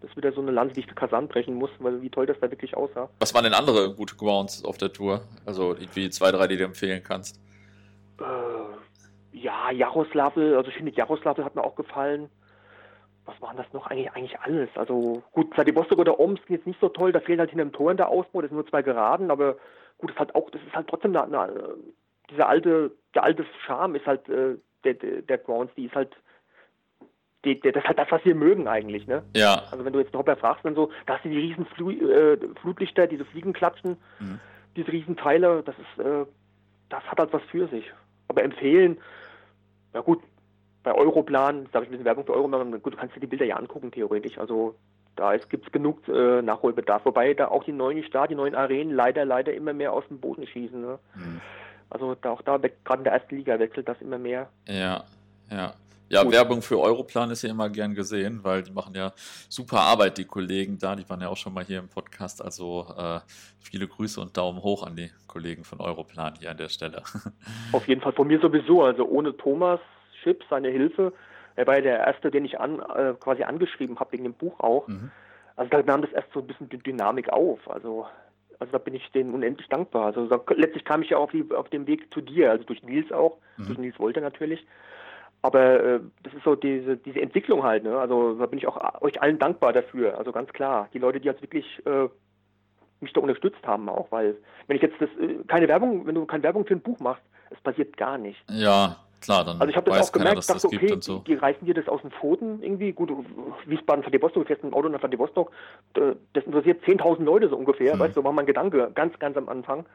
Das ist wieder so eine Lanze, die ich für Kasan brechen muss, weil wie toll das da wirklich aussah. Was waren denn andere gute Grounds auf der Tour? Also irgendwie zwei, drei, die du empfehlen kannst? Äh, ja, Jaroslawl, also ich finde Jaroslawl hat mir auch gefallen. Was waren das noch? Eigentlich, eigentlich alles. Also gut, Vladivostok oder Omsk ist nicht so toll, da fehlt halt hinter dem Tor in der Ausbau, das sind nur zwei Geraden, aber gut, das ist halt auch, das ist halt trotzdem eine, eine, dieser alte, der alte Charme ist halt äh, der, der, der Grounds, die ist halt die, die, das ist halt das, was wir mögen eigentlich, ne? Ja. Also wenn du jetzt einen Hopper fragst, dann so, da hast du die riesen Flu äh, Flutlichter, diese Fliegenklatschen, mhm. diese riesen Teile, das ist, äh, das hat halt was für sich. Aber empfehlen, na gut, bei Europlan, da habe ich ein bisschen Werbung für Europlan, gut, du kannst dir die Bilder ja angucken, theoretisch. Also da gibt es genug äh, Nachholbedarf. Wobei da auch die neuen Stadien, die neuen Arenen leider, leider immer mehr aus dem Boden schießen. Ne? Mhm. Also da, auch da, gerade in der ersten Liga wechselt das immer mehr. Ja, ja. Ja, Gut. Werbung für Europlan ist ja immer gern gesehen, weil die machen ja super Arbeit, die Kollegen da. Die waren ja auch schon mal hier im Podcast. Also äh, viele Grüße und Daumen hoch an die Kollegen von Europlan hier an der Stelle. Auf jeden Fall von mir sowieso. Also ohne Thomas Schipp, seine Hilfe. Er war ja der Erste, den ich an, äh, quasi angeschrieben habe wegen dem Buch auch. Mhm. Also da nahm das erst so ein bisschen die Dynamik auf. Also also da bin ich denen unendlich dankbar. Also da, letztlich kam ich ja auf, die, auf dem Weg zu dir, also durch Nils auch, mhm. durch Nils Wolter natürlich. Aber äh, das ist so diese, diese Entwicklung halt, ne? Also da bin ich auch euch allen dankbar dafür. Also ganz klar. Die Leute, die jetzt wirklich äh, mich da unterstützt haben auch, weil wenn ich jetzt das äh, keine Werbung, wenn du keine Werbung für ein Buch machst, es passiert gar nicht. Ja, klar, dann. Also ich habe das auch gemerkt, keiner, dachte, okay, so. die, die, reißen dir das aus den Pfoten irgendwie. Gut, Wiesbaden Vladivostok, du fährst mit dem Auto nach Vladivostok, das interessiert 10.000 Leute so ungefähr, hm. weißt du, war mein Gedanke ganz, ganz am Anfang.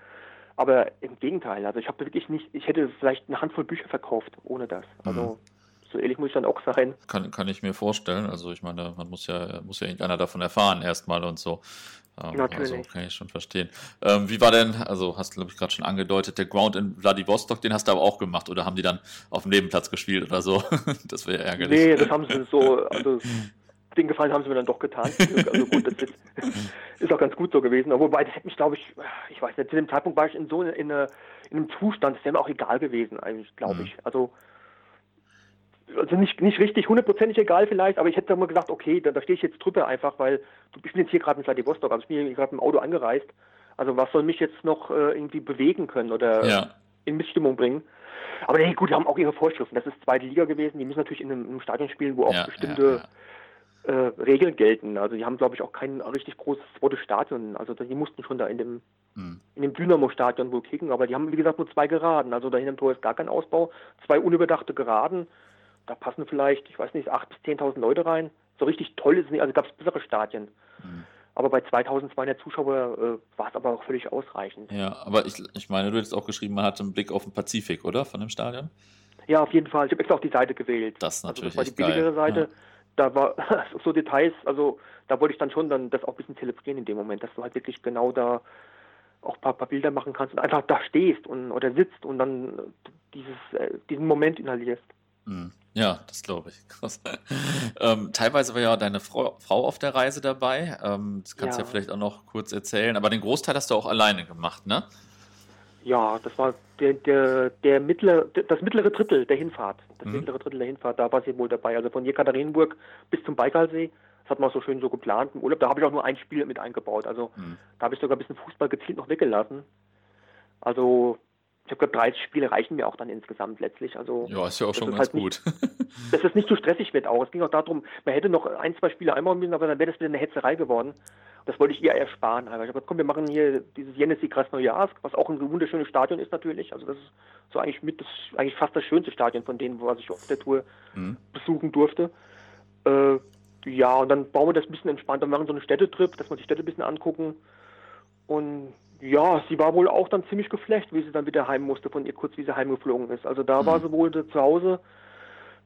Aber im Gegenteil, also ich habe wirklich nicht, ich hätte vielleicht eine Handvoll Bücher verkauft ohne das. Also mhm. so ehrlich muss ich dann auch sein. Kann, kann ich mir vorstellen. Also ich meine, man muss ja, muss ja irgendeiner davon erfahren erstmal und so. Ähm, Natürlich. Also kann ich schon verstehen. Ähm, wie war denn, also hast du, glaube ich, gerade schon angedeutet, der Ground in Vladivostok, den hast du aber auch gemacht oder haben die dann auf dem Nebenplatz gespielt oder so? das wäre ärgerlich. Nee, das haben sie so, also den Gefallen haben sie mir dann doch getan. Also gut, das ist, ist, auch ganz gut so gewesen. Wobei, das hätte mich, glaube ich, ich weiß nicht, zu dem Zeitpunkt war ich in so in, in, in einem Zustand, das wäre mir auch egal gewesen, eigentlich, glaube mhm. ich. Also, also nicht, nicht richtig hundertprozentig egal vielleicht, aber ich hätte mal gesagt, okay, da, da stehe ich jetzt drüber einfach, weil ich bin jetzt hier gerade in Vladivostok, also ich bin hier gerade im Auto angereist. Also was soll mich jetzt noch äh, irgendwie bewegen können oder ja. in Missstimmung bringen? Aber nee, gut, die haben auch ihre Vorschriften. Das ist zweite Liga gewesen, die müssen natürlich in einem, in einem Stadion spielen, wo auch ja, bestimmte ja, äh, Regeln gelten. Also die haben, glaube ich, auch kein richtig großes zweites Stadion. Also die mussten schon da in dem, hm. in dem Dynamo-Stadion wohl kicken, aber die haben, wie gesagt, nur zwei Geraden. Also da hinterm Tor ist gar kein Ausbau. Zwei unüberdachte Geraden. Da passen vielleicht, ich weiß nicht, 8.000 bis 10.000 Leute rein. So richtig toll ist es nicht. Also gab es bessere Stadien. Hm. Aber bei 2200 Zuschauer äh, war es aber auch völlig ausreichend. Ja, aber ich, ich meine, du hättest auch geschrieben, man hat einen Blick auf den Pazifik, oder? Von dem Stadion? Ja, auf jeden Fall. Ich habe extra auch die Seite gewählt. Das ist natürlich also das war die billigere geil. Seite. Ja da war so Details, also da wollte ich dann schon dann das auch ein bisschen zelebrieren in dem Moment, dass du halt wirklich genau da auch ein paar, paar, Bilder machen kannst und einfach da stehst und oder sitzt und dann dieses, äh, diesen Moment inhalierst. Hm. Ja, das glaube ich. Krass. ähm, teilweise war ja deine Frau, Frau auf der Reise dabei. Ähm, das kannst du ja. ja vielleicht auch noch kurz erzählen. Aber den Großteil hast du auch alleine gemacht, ne? Ja, das war der, der, der mittlere, das mittlere Drittel der Hinfahrt. Das mhm. mittlere Drittel der Hinfahrt, da war sie wohl dabei. Also von Jekaterinburg bis zum Baikalsee. Das hat man so schön so geplant im Urlaub. Da habe ich auch nur ein Spiel mit eingebaut. Also mhm. da habe ich sogar ein bisschen Fußball gezielt noch weggelassen. Also ich habe glaube 30 Spiele reichen mir auch dann insgesamt letztlich. Also ja, ist ja auch schon ganz halt gut. Nicht, dass es nicht zu stressig wird auch. Es ging auch darum, man hätte noch ein, zwei Spiele einbauen müssen, aber dann wäre das wieder eine Hetzerei geworden. Das wollte ich ihr ersparen. Aber ich habe gesagt, komm, wir machen hier dieses Jenesi Krasnojarsk, was auch ein wunderschönes Stadion ist natürlich. Also das ist so eigentlich mit das eigentlich fast das schönste Stadion von denen, was ich auf der Tour mhm. besuchen durfte. Äh, ja, und dann bauen wir das ein bisschen entspannter. Wir machen so einen Städtetrip, dass wir die Städte ein bisschen angucken. Und ja, sie war wohl auch dann ziemlich geflecht, wie sie dann wieder heim musste von ihr, kurz wie sie heimgeflogen ist. Also da mhm. war sie wohl zu Hause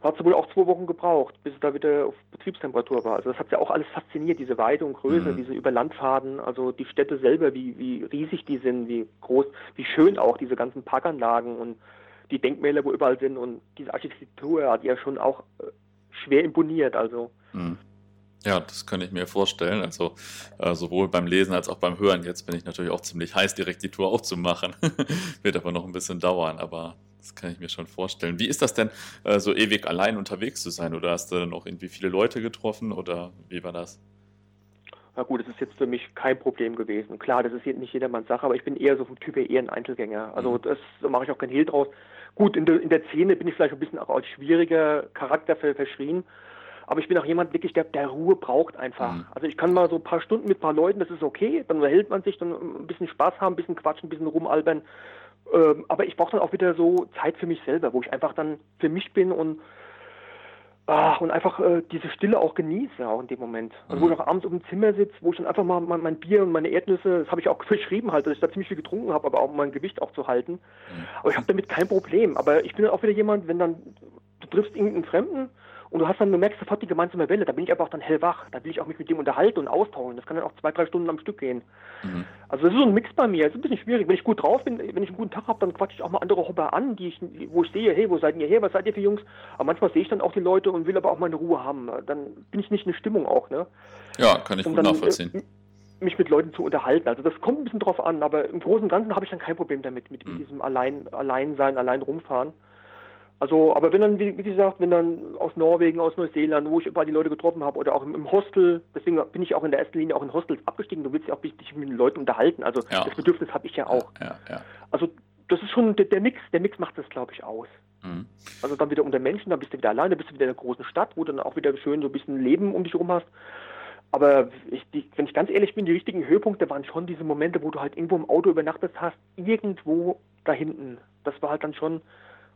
hat sie wohl auch zwei Wochen gebraucht, bis es da wieder auf Betriebstemperatur war. Also das hat ja auch alles fasziniert, diese Weite und Größe, mhm. diese Überlandfahrten, also die Städte selber, wie, wie riesig die sind, wie groß, wie schön auch diese ganzen Parkanlagen und die Denkmäler, wo überall sind und diese Architektur hat ja schon auch äh, schwer imponiert. Also mhm. Ja, das kann ich mir vorstellen. Also äh, sowohl beim Lesen als auch beim Hören. Jetzt bin ich natürlich auch ziemlich heiß, direkt die Tour aufzumachen. Wird aber noch ein bisschen dauern, aber das kann ich mir schon vorstellen. Wie ist das denn, äh, so ewig allein unterwegs zu sein? Oder hast du dann auch irgendwie viele Leute getroffen oder wie war das? Na gut, das ist jetzt für mich kein Problem gewesen. Klar, das ist nicht jedermanns Sache, aber ich bin eher so vom Typ her eher ein Einzelgänger. Also mhm. das so mache ich auch keinen Hehl draus. Gut, in der, in der Szene bin ich vielleicht ein bisschen auch als schwieriger Charakter verschrien. Aber ich bin auch jemand wirklich, der, der Ruhe braucht einfach. Mhm. Also ich kann mal so ein paar Stunden mit ein paar Leuten, das ist okay, dann unterhält man sich, dann ein bisschen Spaß haben, ein bisschen quatschen, ein bisschen rumalbern. Ähm, aber ich brauche dann auch wieder so Zeit für mich selber, wo ich einfach dann für mich bin und ach, und einfach äh, diese Stille auch genieße, auch in dem Moment. Also, mhm. wo ich auch abends auf dem Zimmer sitze, wo ich dann einfach mal mein, mein Bier und meine Erdnüsse, das habe ich auch verschrieben halt, dass ich da ziemlich viel getrunken habe, aber auch um mein Gewicht auch zu halten. Mhm. Aber ich habe damit kein Problem. Aber ich bin dann auch wieder jemand, wenn dann du triffst irgendeinen Fremden und du hast dann, du merkst sofort die gemeinsame Welle, da bin ich aber auch dann hellwach, da will ich auch mich mit dem unterhalten und austauschen. Das kann dann auch zwei, drei Stunden am Stück gehen. Mhm. Also das ist so ein Mix bei mir, das ist ein bisschen schwierig. Wenn ich gut drauf bin, wenn ich einen guten Tag habe, dann quatsche ich auch mal andere Hopper an, die ich, wo ich sehe, hey, wo seid ihr her, was seid ihr für Jungs? Aber manchmal sehe ich dann auch die Leute und will aber auch meine Ruhe haben. Dann bin ich nicht in der Stimmung auch, ne? Ja, kann ich und gut dann, nachvollziehen. Äh, mich mit Leuten zu unterhalten. Also das kommt ein bisschen drauf an, aber im Großen und Ganzen habe ich dann kein Problem damit, mit mhm. diesem allein, allein sein, allein rumfahren. Also, aber wenn dann, wie, wie gesagt, wenn dann aus Norwegen, aus Neuseeland, wo ich überall die Leute getroffen habe, oder auch im, im, Hostel, deswegen bin ich auch in der ersten Linie auch in Hostels abgestiegen, du willst ja auch dich mit den Leuten unterhalten. Also ja. das Bedürfnis habe ich ja auch. Ja, ja, also das ist schon der, der, Mix, der Mix macht das, glaube ich, aus. Mhm. Also dann wieder unter Menschen, dann bist du wieder alleine, bist du wieder in einer großen Stadt, wo du dann auch wieder schön so ein bisschen Leben um dich herum hast. Aber ich, die, wenn ich ganz ehrlich bin, die richtigen Höhepunkte waren schon diese Momente, wo du halt irgendwo im Auto übernachtet hast, irgendwo da hinten. Das war halt dann schon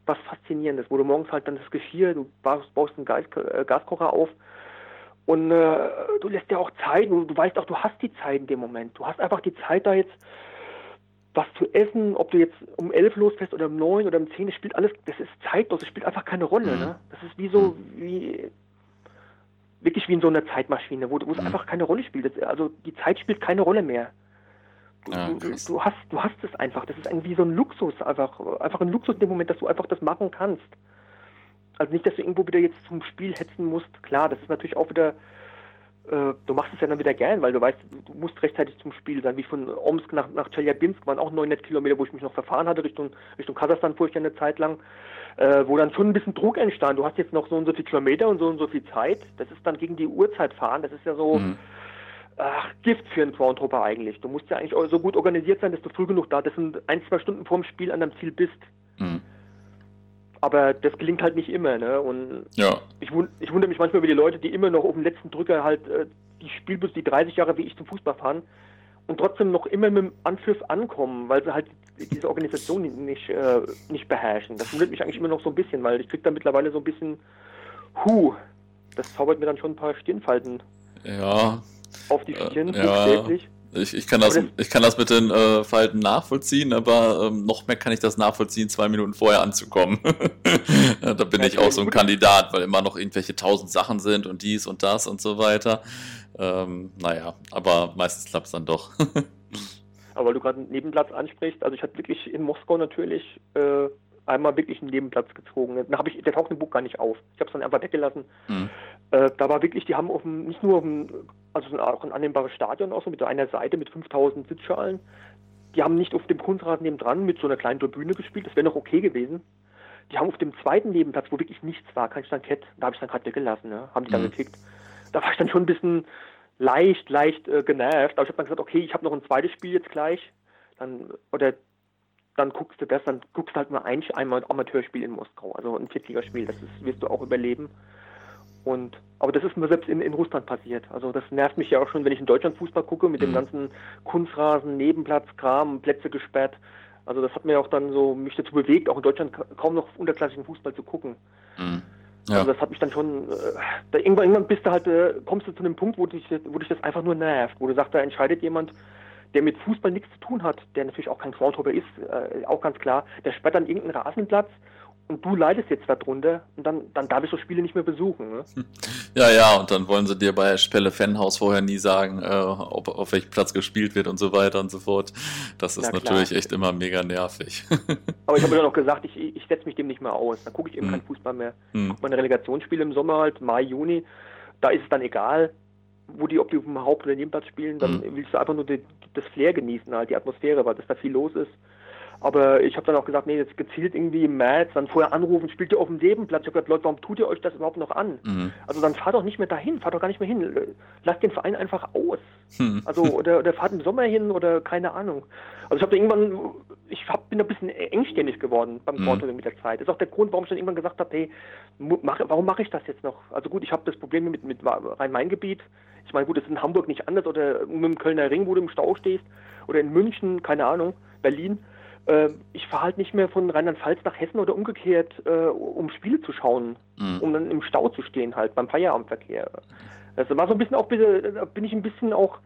was Faszinierendes, wo du morgens halt dann das Geschirr, du baust, baust einen Gas, äh, Gaskocher auf und äh, du lässt ja auch Zeit, du, du weißt auch, du hast die Zeit in dem Moment. Du hast einfach die Zeit da jetzt was zu essen, ob du jetzt um elf losfährst oder um neun oder um zehn, das spielt alles, das ist zeitlos, das spielt einfach keine Rolle. Mhm. Ne? Das ist wie so, mhm. wie wirklich wie in so einer Zeitmaschine, wo, wo es mhm. einfach keine Rolle spielt. Also die Zeit spielt keine Rolle mehr. Ja, du, du, hast, du hast es einfach. Das ist irgendwie so ein Luxus, einfach, einfach ein Luxus in dem Moment, dass du einfach das machen kannst. Also nicht, dass du irgendwo wieder jetzt zum Spiel hetzen musst. Klar, das ist natürlich auch wieder, äh, du machst es ja dann wieder gern, weil du weißt, du musst rechtzeitig zum Spiel sein. Wie von Omsk nach, nach Chelyabinsk waren auch 900 Kilometer, wo ich mich noch verfahren hatte, Richtung, Richtung Kasachstan fuhr ich ja eine Zeit lang, äh, wo dann schon ein bisschen Druck entstand. Du hast jetzt noch so und so viele Kilometer und so und so viel Zeit. Das ist dann gegen die Uhrzeit fahren. Das ist ja so, mhm ach, Gift für einen Groundhopper eigentlich. Du musst ja eigentlich so gut organisiert sein, dass du früh genug da, dass du ein, zwei Stunden vorm Spiel an deinem Ziel bist. Mhm. Aber das gelingt halt nicht immer, ne? Und ja. ich, ich wundere mich manchmal über die Leute, die immer noch auf dem letzten Drücker halt äh, die Spielbus, die 30 Jahre wie ich zum Fußball fahren und trotzdem noch immer mit dem Anpfiff ankommen, weil sie halt diese Organisation nicht, äh, nicht beherrschen. Das wundert mich eigentlich immer noch so ein bisschen, weil ich krieg da mittlerweile so ein bisschen, hu, das zaubert mir dann schon ein paar Stirnfalten. Ja, auf die Stirn, äh, ja. Ich, ich, kann das, ich kann das mit den äh, Falten nachvollziehen, aber ähm, noch mehr kann ich das nachvollziehen, zwei Minuten vorher anzukommen. da bin ja, ich auch so ein Kandidat, weil immer noch irgendwelche tausend Sachen sind und dies und das und so weiter. Ähm, naja, aber meistens klappt es dann doch. Aber weil du gerade einen Nebenplatz ansprichst, also ich hatte wirklich in Moskau natürlich äh, einmal wirklich einen Nebenplatz gezogen. Dann habe ich, der taucht im Buch gar nicht auf. Ich habe es dann einfach weggelassen. Mhm. Äh, da war wirklich, die haben auf dem, nicht nur auf dem, also auch ein annehmbares Stadion auch so mit einer Seite mit 5000 Sitzschalen. Die haben nicht auf dem Kunstrasen nebendran mit so einer kleinen Tribüne gespielt. Das wäre noch okay gewesen. Die haben auf dem zweiten Nebenplatz, wo wirklich nichts war, kein Stankett, da habe ich dann gerade weggelassen, ne? haben die dann mhm. gekickt. Da war ich dann schon ein bisschen leicht, leicht äh, genervt. Aber ich habe dann gesagt, okay, ich habe noch ein zweites Spiel jetzt gleich. Dann, oder dann guckst du das, dann guckst du halt nur ein, einmal Amateurspiel in Moskau, also ein Viertligaspiel, das ist, wirst du auch überleben. Und, aber das ist mir selbst in, in Russland passiert. Also das nervt mich ja auch schon, wenn ich in Deutschland Fußball gucke, mit mhm. dem ganzen Kunstrasen, Nebenplatz, Kram, Plätze gesperrt. Also das hat mir auch dann so mich dazu bewegt, auch in Deutschland kaum noch unterklassigen Fußball zu gucken. Mhm. Ja. Also das hat mich dann schon, äh, da irgendwann, irgendwann bist du halt, äh, kommst du zu einem Punkt, wo dich, wo dich das einfach nur nervt, wo du sagst, da entscheidet jemand, der mit Fußball nichts zu tun hat, der natürlich auch kein Groundhopper ist, äh, auch ganz klar, der sperrt dann irgendeinen Rasenplatz und du leidest jetzt darunter und dann, dann darf ich so Spiele nicht mehr besuchen. Ne? Ja, ja, und dann wollen sie dir bei Spelle Fanhaus vorher nie sagen, äh, ob, auf welchem Platz gespielt wird und so weiter und so fort. Das ist natürlich echt immer mega nervig. Aber ich habe dann auch gesagt, ich, ich setze mich dem nicht mehr aus. Dann gucke ich eben hm. keinen Fußball mehr. Hm. Guck meine Relegationsspiele im Sommer halt, Mai, Juni, da ist es dann egal, wo die, ob die auf dem Haupt- oder Nebenplatz spielen, dann hm. willst du einfach nur die, das Flair genießen, halt, die Atmosphäre, weil das da viel los ist. Aber ich habe dann auch gesagt, nee, jetzt gezielt irgendwie im März, dann vorher anrufen, spielt ihr auf dem Nebenplatz. Ich habe gesagt, Leute, warum tut ihr euch das überhaupt noch an? Mhm. Also dann fahrt doch nicht mehr dahin, fahrt doch gar nicht mehr hin. Lasst den Verein einfach aus. Mhm. Also oder, oder fahrt im Sommer hin oder keine Ahnung. Also ich habe irgendwann, ich hab, bin ein bisschen engstirnig geworden beim mhm. mit der Zeit. Das ist auch der Grund, warum ich dann irgendwann gesagt habe, hey, mach, warum mache ich das jetzt noch? Also gut, ich habe das Problem mit, mit Rhein-Main-Gebiet. Ich meine, gut, das ist in Hamburg nicht anders oder mit dem Kölner Ring, wo du im Stau stehst. Oder in München, keine Ahnung, Berlin. Äh, ich fahre halt nicht mehr von Rheinland-Pfalz nach Hessen oder umgekehrt, äh, um Spiele zu schauen, mhm. um dann im Stau zu stehen halt beim Feierabendverkehr. Also war so ein bisschen auch, da bin ich ein bisschen auch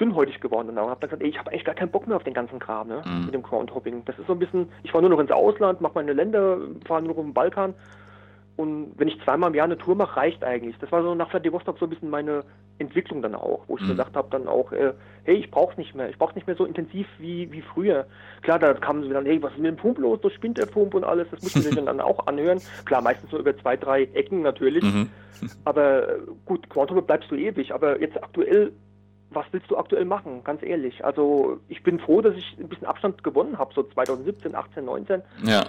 dünnhäutig geworden und habe dann gesagt, ey, ich habe eigentlich gar keinen Bock mehr auf den ganzen Kram, ne, mhm. mit dem Groundhopping. Das ist so ein bisschen, ich fahre nur noch ins Ausland, mache meine Länder, fahre nur noch den Balkan und wenn ich zweimal im Jahr eine Tour mache, reicht eigentlich. Das war so nach Vladivostok so ein bisschen meine Entwicklung dann auch, wo ich mhm. gesagt habe dann auch, äh, hey, ich brauch's nicht mehr. Ich brauch's nicht mehr so intensiv wie, wie früher. Klar, da kamen sie dann, hey, was ist mit dem Pump los? So spinnt der Pump und alles. Das muss man sich dann auch anhören. Klar, meistens so über zwei, drei Ecken natürlich. Mhm. Aber äh, gut, Quantum bleibst du ewig. Aber jetzt aktuell was willst du aktuell machen, ganz ehrlich? Also ich bin froh, dass ich ein bisschen Abstand gewonnen habe, so 2017, 18, 19. Ja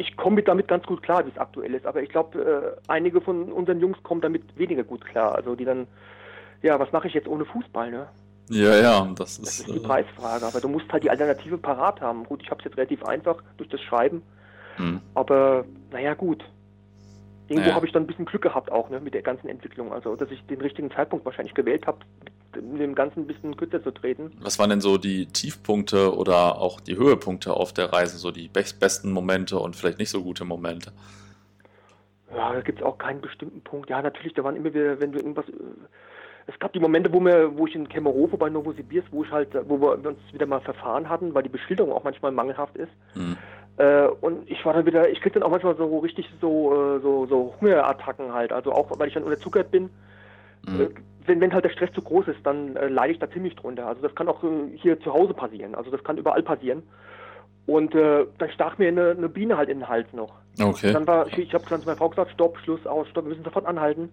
ich komme damit ganz gut klar, wie es aktuell ist. Aber ich glaube, äh, einige von unseren Jungs kommen damit weniger gut klar. Also die dann, ja, was mache ich jetzt ohne Fußball, ne? Ja, ja, das ist, das ist die äh, Preisfrage. Aber du musst halt die Alternative parat haben. Gut, ich habe es jetzt relativ einfach durch das Schreiben. Hm. Aber naja, gut. Irgendwo naja. habe ich dann ein bisschen Glück gehabt auch ne, mit der ganzen Entwicklung. Also, dass ich den richtigen Zeitpunkt wahrscheinlich gewählt habe, mit dem Ganzen ein bisschen kürzer zu treten. Was waren denn so die Tiefpunkte oder auch die Höhepunkte auf der Reise, so die besten Momente und vielleicht nicht so gute Momente? Ja, da gibt es auch keinen bestimmten Punkt. Ja, natürlich, da waren immer wieder, wenn du irgendwas. Äh, es gab die Momente, wo, wir, wo ich in Kemerovo bei Novosibirsk, wo ich halt, wo wir uns wieder mal verfahren hatten, weil die Beschilderung auch manchmal mangelhaft ist. Mhm. Äh, und ich war dann wieder, ich krieg dann auch manchmal so richtig so, äh, so, so Hungerattacken halt. Also auch, weil ich dann unterzuckert bin. Mhm. Äh, wenn, wenn halt der Stress zu groß ist, dann äh, leide ich da ziemlich drunter. Also das kann auch äh, hier zu Hause passieren. Also das kann überall passieren. Und äh, dann stach mir eine, eine, Biene halt in den Hals noch. Okay. Und dann war, ich, ich habe dann zu meiner Frau gesagt, stopp, Schluss, aus, stopp, wir müssen sofort anhalten.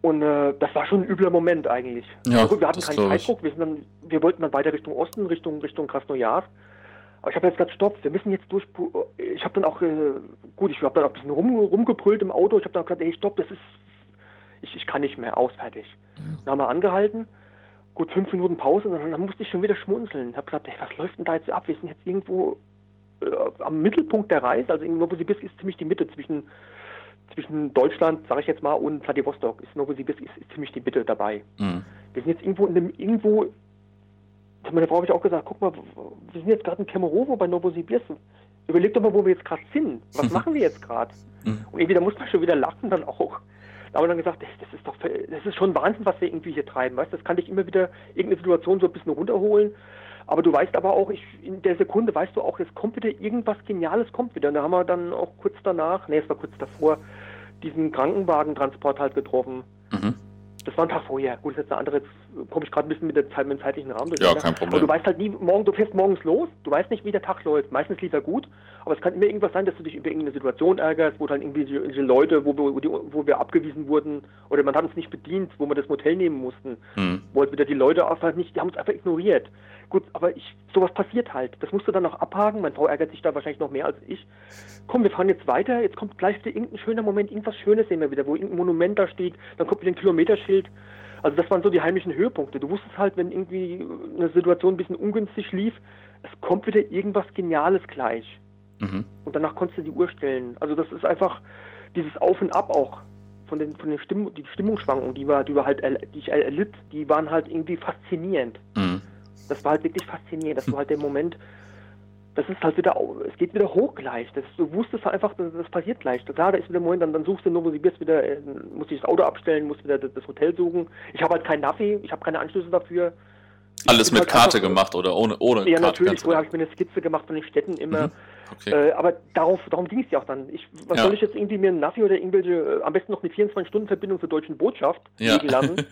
Und äh, das war schon ein übler Moment eigentlich. Ja, also, wir hatten keinen Zeitdruck, wir, dann, wir, wollten dann weiter Richtung Osten, Richtung, Richtung Krasnojarsk. Aber ich habe jetzt gesagt, stopp, wir müssen jetzt durch. Ich habe dann auch, äh, gut, ich habe dann auch ein bisschen rum, rumgebrüllt im Auto. Ich habe dann gesagt, ey, stopp, das ist ich, ich kann nicht mehr, aus, fertig. Mhm. Dann haben wir angehalten, gut fünf Minuten Pause und dann, dann musste ich schon wieder schmunzeln. Ich habe gesagt, ey, was läuft denn da jetzt ab? Wir sind jetzt irgendwo äh, am Mittelpunkt der Reise, also in Novosibirsk ist ziemlich die Mitte zwischen, zwischen Deutschland, sage ich jetzt mal, und Vladivostok. Ist Novosibirsk ist, ist ziemlich die Mitte dabei. Mhm. Wir sind jetzt irgendwo in dem, irgendwo, meine Frau habe ich auch gesagt, guck mal, wir sind jetzt gerade in Kemerovo bei Novosibirsk. Überleg doch mal, wo wir jetzt gerade sind. Was machen wir jetzt gerade? Mhm. Und irgendwie, da muss man schon wieder lachen dann auch aber dann gesagt, das ist doch, das ist schon Wahnsinn, was wir irgendwie hier treiben, weißt? Das kann dich immer wieder irgendeine Situation so ein bisschen runterholen. Aber du weißt aber auch, ich, in der Sekunde weißt du auch, es kommt wieder irgendwas Geniales, kommt wieder. Und da haben wir dann auch kurz danach, nee, es war kurz davor, diesen Krankenwagentransport halt getroffen. Mhm. Das war ein Tag vorher. Gut, das ist jetzt eine andere komme ich gerade ein bisschen mit, der Zeit, mit dem zeitlichen Rahmen durch. Ja, kein Problem. Aber du weißt halt nie, morgen, du fährst morgens los, du weißt nicht, wie der Tag läuft. Meistens lief er gut, aber es kann immer irgendwas sein, dass du dich über irgendeine Situation ärgerst, wo dann irgendwie diese Leute, wo, wo, wo, wir abgewiesen wurden, oder man hat uns nicht bedient, wo wir das Motel nehmen mussten, hm. wo halt wieder die Leute einfach nicht, die haben uns einfach ignoriert. Gut, aber ich, sowas passiert halt. Das musst du dann noch abhaken. Meine Frau ärgert sich da wahrscheinlich noch mehr als ich. Komm, wir fahren jetzt weiter. Jetzt kommt gleich wieder irgendein schöner Moment, irgendwas Schönes sehen wir wieder, wo irgendein Monument da steht. Dann kommt wieder ein Kilometerschild. Also das waren so die heimlichen Höhepunkte. Du wusstest halt, wenn irgendwie eine Situation ein bisschen ungünstig lief, es kommt wieder irgendwas Geniales gleich. Mhm. Und danach konntest du die Uhr stellen. Also das ist einfach dieses Auf und Ab auch von den von den Stimm die Stimmungsschwankungen, die war, die war halt die ich erlitt, die waren halt irgendwie faszinierend. Mhm. Das war halt wirklich faszinierend, dass du halt den Moment, das ist halt wieder, es geht wieder hoch gleich. Das, du wusstest halt einfach, das, das passiert gleich. Klar, da ist wieder der Moment, dann, dann suchst du nur, wo sie bist, wieder, äh, musst du das Auto abstellen, musst wieder das, das Hotel suchen. Ich habe halt kein Navi, ich habe keine Anschlüsse dafür. Alles mit halt Karte einfach, gemacht oder ohne, ohne ja, Karte? Ja, natürlich. Vorher habe ich mir eine Skizze gemacht von den Städten immer. Mhm. Okay. Äh, aber darauf, darum ging es ja auch dann. Ich, was ja. soll ich jetzt irgendwie mir ein Navi oder irgendwelche, äh, am besten noch eine 24-Stunden-Verbindung zur deutschen Botschaft ja. legen lassen?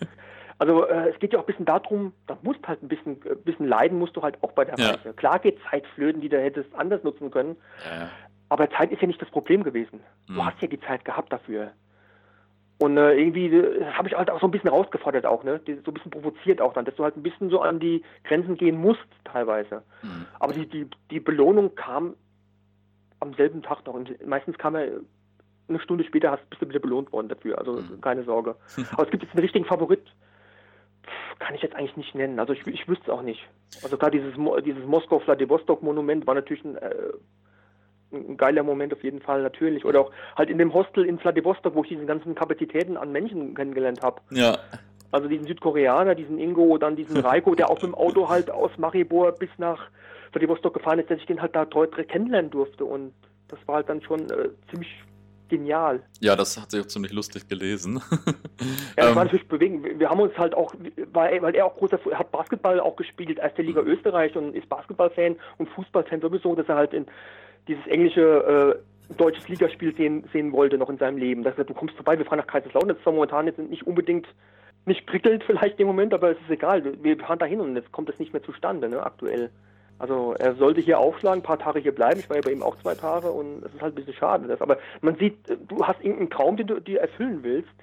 Also äh, es geht ja auch ein bisschen darum, da musst halt ein bisschen, ein äh, bisschen leiden musst du halt auch bei der ja. Reise. Klar geht Zeit flöten, die du hättest anders nutzen können. Ja. Aber Zeit ist ja nicht das Problem gewesen. Mhm. Du hast ja die Zeit gehabt dafür. Und äh, irgendwie äh, habe ich halt auch so ein bisschen rausgefordert auch, ne? So ein bisschen provoziert auch dann, dass du halt ein bisschen so an die Grenzen gehen musst teilweise. Mhm. Aber die, die, die Belohnung kam am selben Tag noch. Und meistens kam er eine Stunde später, hast, bist du wieder belohnt worden dafür. Also mhm. keine Sorge. Aber es gibt jetzt einen richtigen Favorit kann ich jetzt eigentlich nicht nennen. Also ich, ich wüsste es auch nicht. Also klar, dieses, dieses Moskau-Vladivostok-Monument war natürlich ein, äh, ein, geiler Moment auf jeden Fall, natürlich. Oder auch halt in dem Hostel in Vladivostok, wo ich diese ganzen Kapazitäten an Menschen kennengelernt habe. Ja. Also diesen Südkoreaner, diesen Ingo, dann diesen Reiko, der auch mit dem Auto halt aus Maribor bis nach Vladivostok gefahren ist, dass ich den halt da deutlich kennenlernen durfte. Und das war halt dann schon äh, ziemlich genial. Ja, das hat sich auch ziemlich lustig gelesen. ja, das war ähm, natürlich bewegend. Wir haben uns halt auch, weil, weil er auch großer, er hat Basketball auch gespielt, erste Liga mhm. Österreich und ist Basketballfan und Fußballfan sowieso, dass er halt in dieses englische äh, deutsches Ligaspiel sehen, sehen wollte noch in seinem Leben. Dass er, du kommst vorbei, wir fahren nach Kaiserslautern, das ist zwar momentan jetzt nicht unbedingt nicht prickelnd vielleicht im Moment, aber es ist egal. Wir fahren dahin und jetzt kommt es nicht mehr zustande, ne, aktuell. Also er sollte hier aufschlagen, ein paar Tage hier bleiben. Ich war ja bei ihm auch zwei Tage und es ist halt ein bisschen schade. Das. Aber man sieht, du hast irgendeinen Traum, den du dir erfüllen willst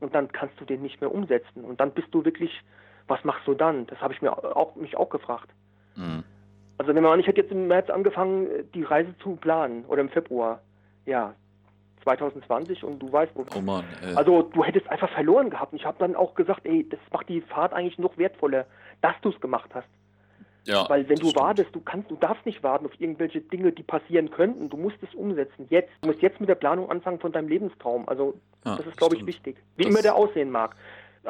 und dann kannst du den nicht mehr umsetzen. Und dann bist du wirklich, was machst du dann? Das habe ich mir auch, mich auch gefragt. Mhm. Also wenn man, ich hätte jetzt im März angefangen, die Reise zu planen oder im Februar. Ja, 2020 und du weißt, wo. Oh Mann, ey. Also du hättest einfach verloren gehabt. Und ich habe dann auch gesagt, ey, das macht die Fahrt eigentlich noch wertvoller, dass du es gemacht hast. Ja, Weil wenn du stimmt. wartest, du kannst, du darfst nicht warten auf irgendwelche Dinge, die passieren könnten. Du musst es umsetzen. Jetzt. Du musst jetzt mit der Planung anfangen von deinem Lebenstraum. Also ja, das ist, glaube ich, wichtig. Wie das immer der aussehen mag.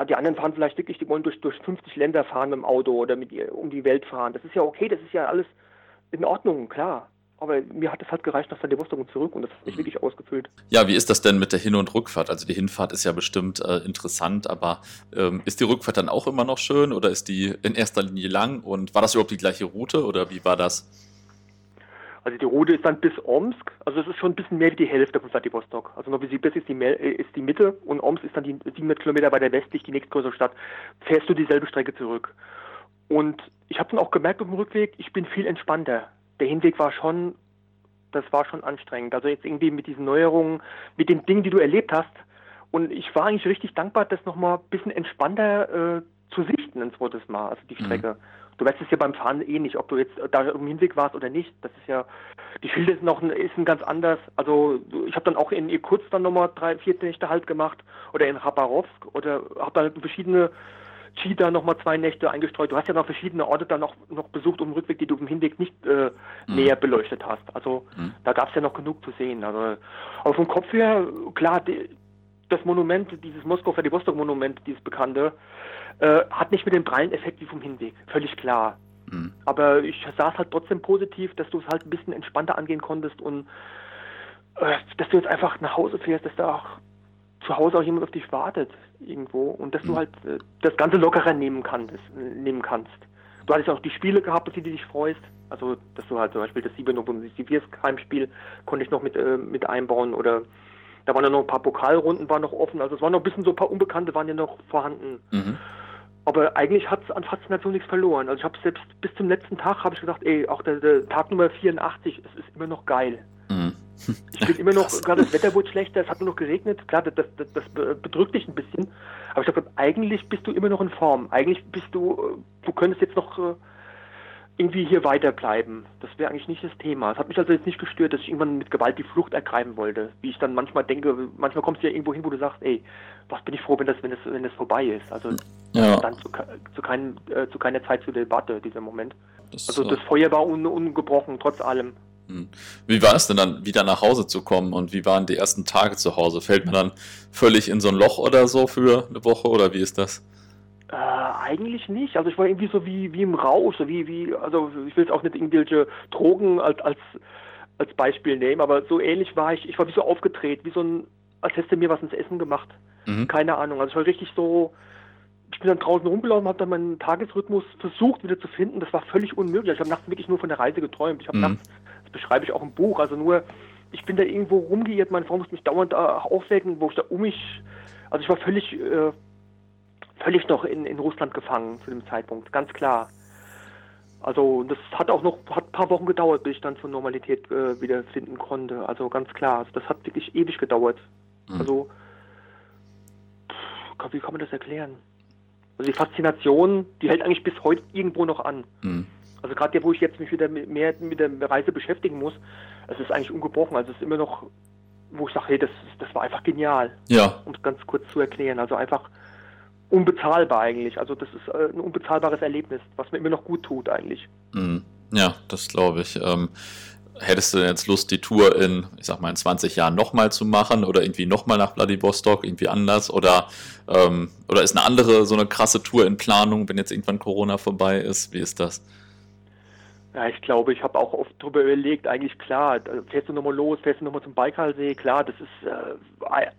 Die anderen fahren vielleicht wirklich, die wollen durch, durch 50 Länder fahren mit dem Auto oder mit um die Welt fahren. Das ist ja okay, das ist ja alles in Ordnung, klar. Aber mir hat es halt gereicht nach Vladivostok und zurück und das hat mich mhm. wirklich ausgefüllt. Ja, wie ist das denn mit der Hin- und Rückfahrt? Also die Hinfahrt ist ja bestimmt äh, interessant, aber ähm, ist die Rückfahrt dann auch immer noch schön oder ist die in erster Linie lang? Und war das überhaupt die gleiche Route oder wie war das? Also die Route ist dann bis Omsk, also es ist schon ein bisschen mehr wie die Hälfte von Vladivostok. Also Novosibirsk ist die, äh, ist die Mitte und Omsk ist dann die 700 Kilometer weiter westlich, die nächstgrößere Stadt. Fährst du dieselbe Strecke zurück. Und ich habe dann auch gemerkt auf dem Rückweg, ich bin viel entspannter der Hinweg war schon, das war schon anstrengend. Also jetzt irgendwie mit diesen Neuerungen, mit den Dingen, die du erlebt hast. Und ich war eigentlich richtig dankbar, das nochmal ein bisschen entspannter äh, zu sichten ein zweites Mal, also die mhm. Strecke. Mhm. Du weißt es ja beim Fahren eh nicht, ob du jetzt da im Hinweg warst oder nicht. Das ist ja, die Schilder sind noch ist ein ganz anders. Also ich habe dann auch in Irkutsk dann nochmal drei, vier Nächte halt gemacht oder in Khabarovsk oder habe dann verschiedene Cheetah nochmal zwei Nächte eingestreut. Du hast ja noch verschiedene Orte dann noch, noch besucht um den Rückweg, die du im Hinweg nicht äh, mhm. näher beleuchtet hast. Also mhm. da gab es ja noch genug zu sehen. Also aber vom Kopf her, klar, die, das Monument, dieses Moskau-Vladivostok-Monument, dieses bekannte, äh, hat nicht mit dem prallen Effekt wie vom Hinweg. Völlig klar. Mhm. Aber ich saß halt trotzdem positiv, dass du es halt ein bisschen entspannter angehen konntest und äh, dass du jetzt einfach nach Hause fährst, dass da auch zu Hause auch jemand auf dich wartet irgendwo und dass mhm. du halt äh, das Ganze lockerer nehmen kannst, nehmen kannst. Du hattest auch die Spiele gehabt, auf die du dich freust. Also, dass du halt zum Beispiel das Siebenok-Heimspiel konnte ich noch mit, äh, mit einbauen oder da waren ja noch ein paar Pokalrunden waren noch offen. Also es waren noch ein bisschen so ein paar Unbekannte waren ja noch vorhanden. Mhm. Aber eigentlich hat es an Faszination nichts verloren. Also ich habe selbst bis zum letzten Tag habe ich gedacht, ey, auch der, der, Tag Nummer 84, es ist immer noch geil. Ich bin immer noch, gerade das Wetter wurde schlechter, es hat nur noch geregnet, klar, das, das, das bedrückt dich ein bisschen. Aber ich habe eigentlich bist du immer noch in Form. Eigentlich bist du, äh, du könntest jetzt noch äh, irgendwie hier weiterbleiben. Das wäre eigentlich nicht das Thema. Es hat mich also jetzt nicht gestört, dass ich irgendwann mit Gewalt die Flucht ergreifen wollte. Wie ich dann manchmal denke, manchmal kommst du ja irgendwo hin, wo du sagst, ey, was bin ich froh, wenn das, wenn das, wenn das vorbei ist. Also ja. dann zu, zu, kein, äh, zu keiner Zeit zur Debatte, dieser Moment. Das, also das Feuer war un, ungebrochen, trotz allem. Hm. Wie war es denn dann, wieder nach Hause zu kommen und wie waren die ersten Tage zu Hause? Fällt man dann völlig in so ein Loch oder so für eine Woche oder wie ist das? Äh, eigentlich nicht. Also ich war irgendwie so wie, wie im Rausch, so wie, wie, also ich will jetzt auch nicht irgendwelche Drogen als, als, als Beispiel nehmen, aber so ähnlich war ich, ich war wie so aufgedreht, wie so ein, als hätte mir was ins Essen gemacht. Mhm. Keine Ahnung. Also ich war richtig so, ich bin dann draußen rumgelaufen, habe dann meinen Tagesrhythmus versucht wieder zu finden. Das war völlig unmöglich. Ich habe nachts wirklich nur von der Reise geträumt. Ich habe mhm. nachts, das beschreibe ich auch im Buch, also nur, ich bin da irgendwo rumgeirrt, meine Frau musste mich dauernd aufwecken, wo ich da um mich, also ich war völlig äh, völlig noch in, in Russland gefangen zu dem Zeitpunkt, ganz klar. Also das hat auch noch hat ein paar Wochen gedauert, bis ich dann zur Normalität äh, wieder finden konnte. Also ganz klar, also das hat wirklich ewig gedauert. Mhm. Also pff, wie kann man das erklären? Also die Faszination, die hält eigentlich bis heute irgendwo noch an. Mhm. Also gerade wo ich jetzt mich wieder mehr mit der Reise beschäftigen muss, es ist eigentlich ungebrochen. Also es ist immer noch, wo ich sage, hey, das, das war einfach genial. Ja. Um es ganz kurz zu erklären. Also einfach unbezahlbar eigentlich. Also das ist äh, ein unbezahlbares Erlebnis, was mir immer noch gut tut eigentlich. Mhm. Ja, das glaube ich. Ähm, hättest du jetzt Lust, die Tour in, ich sag mal, in 20 Jahren nochmal zu machen oder irgendwie nochmal nach Vladivostok, irgendwie anders? Oder, ähm, oder ist eine andere, so eine krasse Tour in Planung, wenn jetzt irgendwann Corona vorbei ist? Wie ist das? Ja, ich glaube, ich habe auch oft darüber überlegt, eigentlich klar, fährst du nochmal los, fährst du nochmal zum Baikalsee, klar, das ist, äh,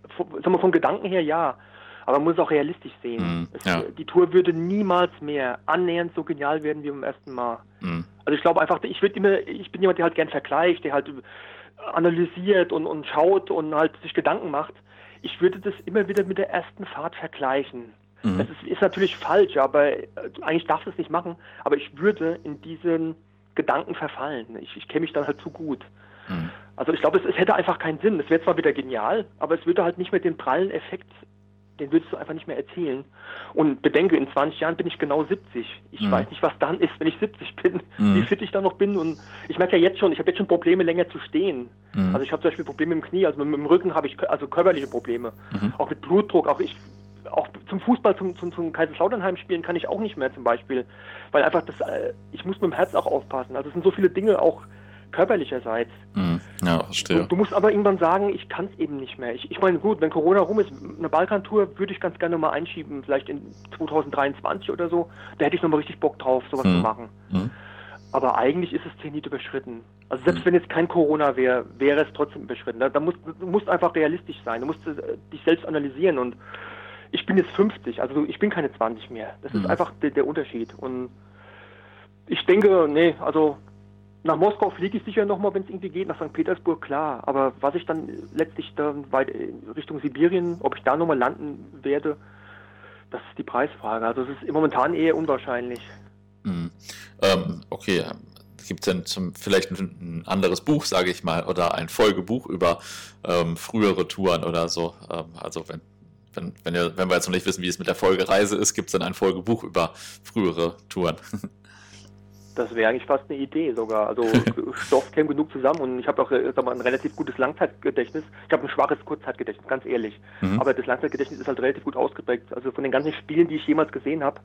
sagen wir vom Gedanken her ja, aber man muss es auch realistisch sehen. Mm, es, ja. Die Tour würde niemals mehr annähernd so genial werden wie beim ersten Mal. Mm. Also ich glaube einfach, ich würde immer, ich bin jemand, der halt gern vergleicht, der halt analysiert und, und schaut und halt sich Gedanken macht. Ich würde das immer wieder mit der ersten Fahrt vergleichen. Mm. Das ist, ist, natürlich falsch, aber äh, eigentlich darfst du es nicht machen. Aber ich würde in diesen Gedanken verfallen. Ich, ich kenne mich dann halt zu gut. Mhm. Also ich glaube, es, es, hätte einfach keinen Sinn. Es wäre zwar wieder genial, aber es würde halt nicht mehr den prallen Effekt den würdest du einfach nicht mehr erzählen. Und bedenke, in 20 Jahren bin ich genau 70. Ich mhm. weiß nicht, was dann ist, wenn ich 70 bin, mhm. wie fit ich dann noch bin. Und ich merke ja jetzt schon, ich habe jetzt schon Probleme, länger zu stehen. Mhm. Also ich habe zum Beispiel Probleme im Knie, also mit, dem Rücken habe ich also körperliche Probleme. Mhm. Auch mit Blutdruck, auch ich auch zum Fußball, zum, zum, zum Kaiserslauternheim spielen kann ich auch nicht mehr zum Beispiel. Weil einfach das, äh, ich muss mit dem Herz auch aufpassen. Also es sind so viele Dinge auch, körperlicherseits. Mhm. Ja, verstehe. Du, du, musst aber irgendwann sagen, ich kann es eben nicht mehr. Ich, ich meine, gut, wenn Corona rum ist, eine Balkantour würde ich ganz gerne mal einschieben, vielleicht in 2023 oder so. Da hätte ich nochmal richtig Bock drauf, sowas mhm. zu machen. Mhm. Aber eigentlich ist es Zenit überschritten. Also selbst mhm. wenn jetzt kein Corona wäre, wäre es trotzdem überschritten. Da, da musst, du musst einfach realistisch sein. Du musst äh, dich selbst analysieren und ich bin jetzt 50, also ich bin keine 20 mehr. Das ist mhm. einfach der, der Unterschied. Und ich denke, nee, also nach Moskau fliege ich sicher nochmal, wenn es irgendwie geht, nach St. Petersburg, klar. Aber was ich dann letztlich dann weit Richtung Sibirien, ob ich da nochmal landen werde, das ist die Preisfrage. Also es ist momentan eher unwahrscheinlich. Mhm. Ähm, okay, gibt es denn zum, vielleicht ein, ein anderes Buch, sage ich mal, oder ein Folgebuch über ähm, frühere Touren oder so? Ähm, also wenn, wenn, wenn, wir, wenn wir jetzt noch nicht wissen, wie es mit der Folgereise ist, gibt es dann ein Folgebuch über frühere Touren? Das wäre eigentlich fast eine Idee sogar. Also Stoff käme genug zusammen und ich habe auch äh, sag mal, ein relativ gutes Langzeitgedächtnis. Ich habe ein schwaches Kurzzeitgedächtnis, ganz ehrlich. Mhm. Aber das Langzeitgedächtnis ist halt relativ gut ausgeprägt. Also von den ganzen Spielen, die ich jemals gesehen habe,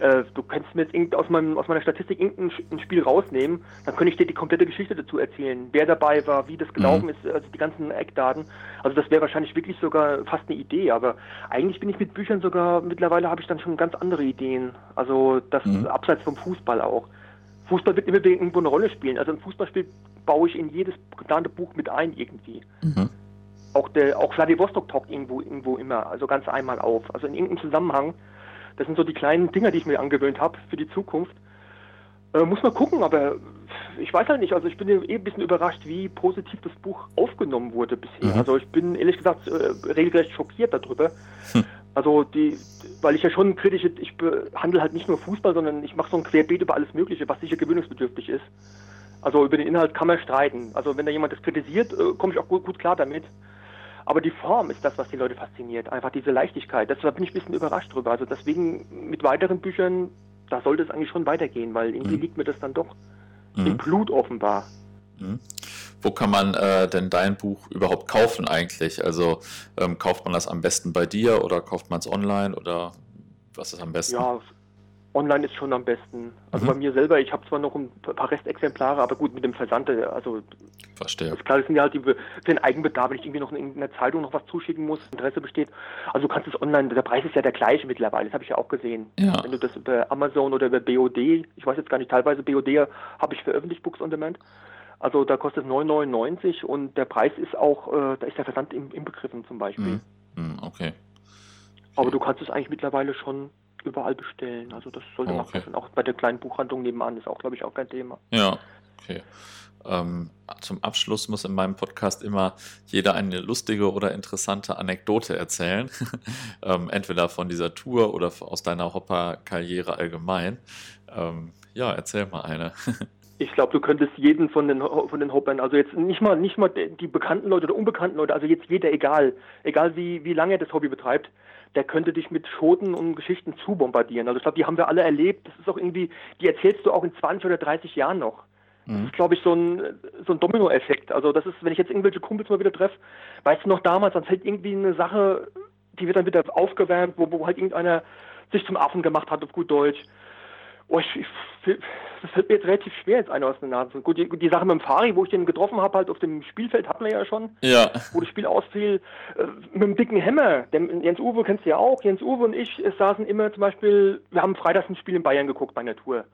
äh, du kannst mir jetzt aus, meinem, aus meiner Statistik irgendein Spiel rausnehmen, dann könnte ich dir die komplette Geschichte dazu erzählen. Wer dabei war, wie das gelaufen mhm. ist, also die ganzen Eckdaten. Also das wäre wahrscheinlich wirklich sogar fast eine Idee. Aber eigentlich bin ich mit Büchern sogar, mittlerweile habe ich dann schon ganz andere Ideen. Also das mhm. abseits vom Fußball auch. Fußball wird immer irgendwo eine Rolle spielen. Also ein Fußballspiel baue ich in jedes geplante Buch mit ein irgendwie. Mhm. Auch der, auch Vladivostok taucht irgendwo, irgendwo immer, also ganz einmal auf. Also in irgendeinem Zusammenhang. Das sind so die kleinen Dinger, die ich mir angewöhnt habe für die Zukunft. Äh, muss man gucken, aber ich weiß halt nicht. Also ich bin eh ein bisschen überrascht, wie positiv das Buch aufgenommen wurde bisher. Mhm. Also ich bin ehrlich gesagt äh, regelrecht schockiert darüber, hm. Also die, weil ich ja schon kritisch, ich behandle halt nicht nur Fußball, sondern ich mache so ein Querbeet über alles Mögliche, was sicher gewöhnungsbedürftig ist. Also über den Inhalt kann man streiten. Also wenn da jemand das kritisiert, äh, komme ich auch gut, gut, klar damit. Aber die Form ist das, was die Leute fasziniert. Einfach diese Leichtigkeit. Deshalb bin ich ein bisschen überrascht drüber. Also deswegen mit weiteren Büchern, da sollte es eigentlich schon weitergehen, weil irgendwie mhm. liegt mir das dann doch mhm. im Blut offenbar. Mhm. Wo kann man äh, denn dein Buch überhaupt kaufen eigentlich? Also ähm, kauft man das am besten bei dir oder kauft man es online oder was ist am besten? Ja, online ist schon am besten. Also mhm. bei mir selber, ich habe zwar noch ein paar Restexemplare, aber gut, mit dem Versand, äh, also Verstehe. Ist klar, das sind ja halt die, für den Eigenbedarf, wenn ich irgendwie noch in der Zeitung noch was zuschicken muss, Interesse besteht. Also du kannst es online, der Preis ist ja der gleiche mittlerweile, das habe ich ja auch gesehen. Ja. Wenn du das über Amazon oder über BOD, ich weiß jetzt gar nicht, teilweise BOD habe ich veröffentlicht, Books on Demand. Also da kostet es 9,99 und der Preis ist auch, äh, da ist der Versand im, inbegriffen zum Beispiel. Mm, okay. Aber du kannst es eigentlich mittlerweile schon überall bestellen. Also das sollte okay. machbar sein. Auch bei der kleinen Buchhandlung nebenan ist auch, glaube ich, auch kein Thema. Ja, okay. Ähm, zum Abschluss muss in meinem Podcast immer jeder eine lustige oder interessante Anekdote erzählen. ähm, entweder von dieser Tour oder aus deiner Hopper-Karriere allgemein. Ähm, ja, erzähl mal eine. ich glaube, du könntest jeden von den von den Hoppern, also jetzt nicht mal nicht mal die bekannten Leute oder unbekannten Leute, also jetzt jeder egal, egal wie wie lange er das Hobby betreibt, der könnte dich mit Schoten und Geschichten zubombardieren. Also ich glaube, die haben wir alle erlebt. Das ist auch irgendwie, die erzählst du auch in 20 oder 30 Jahren noch. Das mhm. ist, glaube ich, so ein, so ein Domino-Effekt. Also das ist, wenn ich jetzt irgendwelche Kumpels mal wieder treffe, weißt du noch damals, dann fällt irgendwie eine Sache, die wird dann wieder aufgewärmt, wo, wo halt irgendeiner sich zum Affen gemacht hat auf gut Deutsch. Oh, ich, ich, das fällt mir jetzt relativ schwer, jetzt einer aus der Nase. Gut, die, die Sache mit dem Fari, wo ich den getroffen habe, halt auf dem Spielfeld, hatten wir ja schon. Ja. Wo das Spiel ausfiel. Äh, mit dem dicken Hämmer. Der, Jens Uwe kennst du ja auch. Jens Uwe und ich saßen immer zum Beispiel, wir haben freitags ein Spiel in Bayern geguckt bei einer Tour.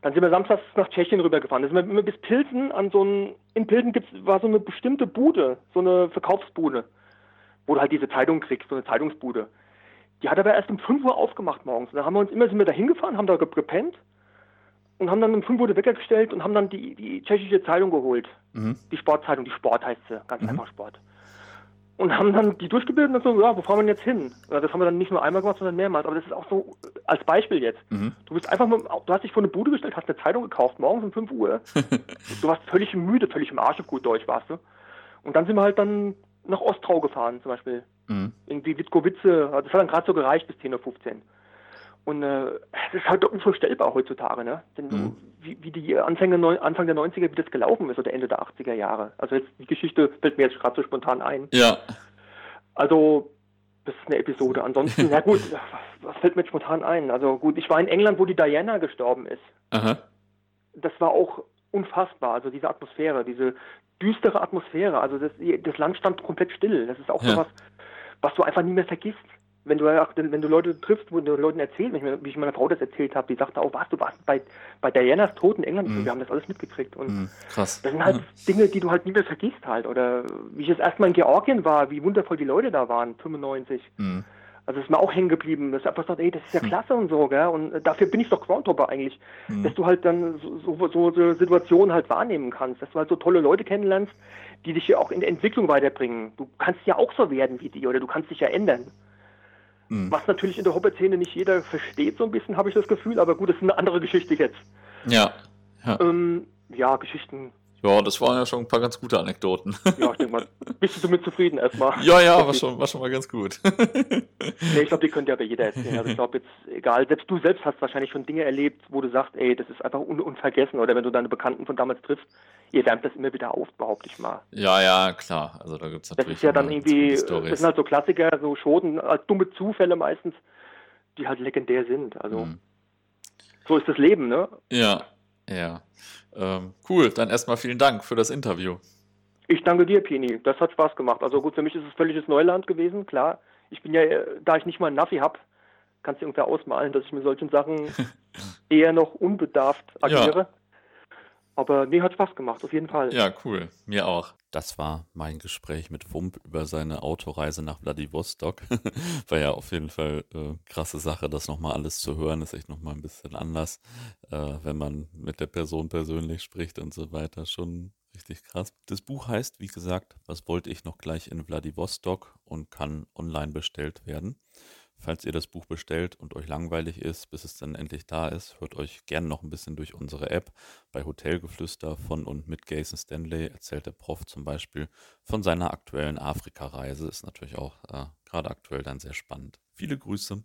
Dann sind wir samstags nach Tschechien rübergefahren. Da sind wir immer bis Pilsen an so ein, in Pilsen gibt's, war so eine bestimmte Bude, so eine Verkaufsbude, wo du halt diese Zeitung kriegst, so eine Zeitungsbude. Die hat aber erst um 5 Uhr aufgemacht morgens. Dann haben wir uns immer, sind wir da hingefahren, haben da gepennt und haben dann um 5 Uhr Wecker gestellt und haben dann die, die tschechische Zeitung geholt. Mhm. Die Sportzeitung, die Sport heißt sie, ganz mhm. einfach Sport. Und haben dann die durchgebildet und so, ja, wo fahren wir jetzt hin? Das haben wir dann nicht nur einmal gemacht, sondern mehrmals. Aber das ist auch so als Beispiel jetzt. Mhm. Du bist einfach mal, du hast dich vor eine Bude gestellt, hast eine Zeitung gekauft, morgens um 5 Uhr. du warst völlig müde, völlig im Arsch auf gut Deutsch warst du. Und dann sind wir halt dann nach Ostrau gefahren, zum Beispiel. Mhm. Irgendwie Witkowitze, das hat dann gerade so gereicht bis 10.15 Uhr. Und äh, das ist halt unvorstellbar heutzutage, ne? Denn mhm. wie, wie die Anfänge, Anfang der 90er, wie das gelaufen ist oder Ende der 80er Jahre. Also jetzt die Geschichte fällt mir jetzt gerade so spontan ein. Ja. Also, das ist eine Episode. Ansonsten, ja gut, was, was, fällt mir spontan ein? Also gut, ich war in England, wo die Diana gestorben ist. Aha. Das war auch unfassbar. Also diese Atmosphäre, diese düstere Atmosphäre. Also das, das Land stand komplett still. Das ist auch ja. so was, was du einfach nie mehr vergisst. Wenn du, wenn du Leute triffst, wo du Leuten erzählst, wie ich meiner Frau das erzählt habe, die sagte auch, was, du warst bei, bei Dianas Tod in England, mhm. wir haben das alles mitgekriegt. Und mhm, krass. Das sind halt mhm. Dinge, die du halt nie mehr vergisst halt. Oder wie ich das erstmal in Georgien war, wie wundervoll die Leute da waren, 95. Mhm. Also ist mir auch hängen geblieben. Das ist einfach so, ey, das ist ja hm. klasse und so, gell? Und äh, dafür bin ich doch Groundhopper eigentlich, mhm. dass du halt dann so, so, so, so Situationen halt wahrnehmen kannst, dass du halt so tolle Leute kennenlernst, die dich ja auch in der Entwicklung weiterbringen. Du kannst ja auch so werden wie die oder du kannst dich ja ändern. Mhm. Was natürlich in der Hobbit-Szene nicht jeder versteht, so ein bisschen, habe ich das Gefühl, aber gut, das ist eine andere Geschichte jetzt. Ja. Ja, ähm, ja Geschichten ja, das waren ja schon ein paar ganz gute Anekdoten. Ja, ich denke mal, bist du damit zufrieden erstmal? Ja, ja, war schon, war schon mal ganz gut. nee, ich glaube, die könnte ja bei jeder erzählen. Also ich glaube jetzt, egal, selbst du selbst hast wahrscheinlich schon Dinge erlebt, wo du sagst, ey, das ist einfach un unvergessen. Oder wenn du deine Bekannten von damals triffst, ihr wärmt das immer wieder auf, behaupte ich mal. Ja, ja, klar. Also da gibt es natürlich. Das ist ja dann irgendwie, das sind halt so Klassiker, so Schoten, als dumme Zufälle meistens, die halt legendär sind. Also mhm. so ist das Leben, ne? Ja, ja. Ähm, cool, dann erstmal vielen Dank für das Interview. Ich danke dir, Pini. Das hat Spaß gemacht. Also gut, für mich ist es völliges Neuland gewesen, klar. Ich bin ja, da ich nicht mal einen Naffi habe, kannst du irgendwer ausmalen, dass ich mit solchen Sachen eher noch unbedarft agiere. Ja. Aber nee, hat Spaß gemacht, auf jeden Fall. Ja, cool. Mir auch. Das war mein Gespräch mit Wump über seine Autoreise nach Vladivostok. war ja auf jeden Fall äh, krasse Sache, das nochmal alles zu hören. Ist echt nochmal ein bisschen anders, äh, wenn man mit der Person persönlich spricht und so weiter. Schon richtig krass. Das Buch heißt, wie gesagt, Was wollte ich noch gleich in Vladivostok und kann online bestellt werden Falls ihr das Buch bestellt und euch langweilig ist, bis es dann endlich da ist, hört euch gern noch ein bisschen durch unsere App. Bei Hotelgeflüster von und mit Jason Stanley erzählt der Prof zum Beispiel von seiner aktuellen Afrika-Reise. Ist natürlich auch äh, gerade aktuell dann sehr spannend. Viele Grüße.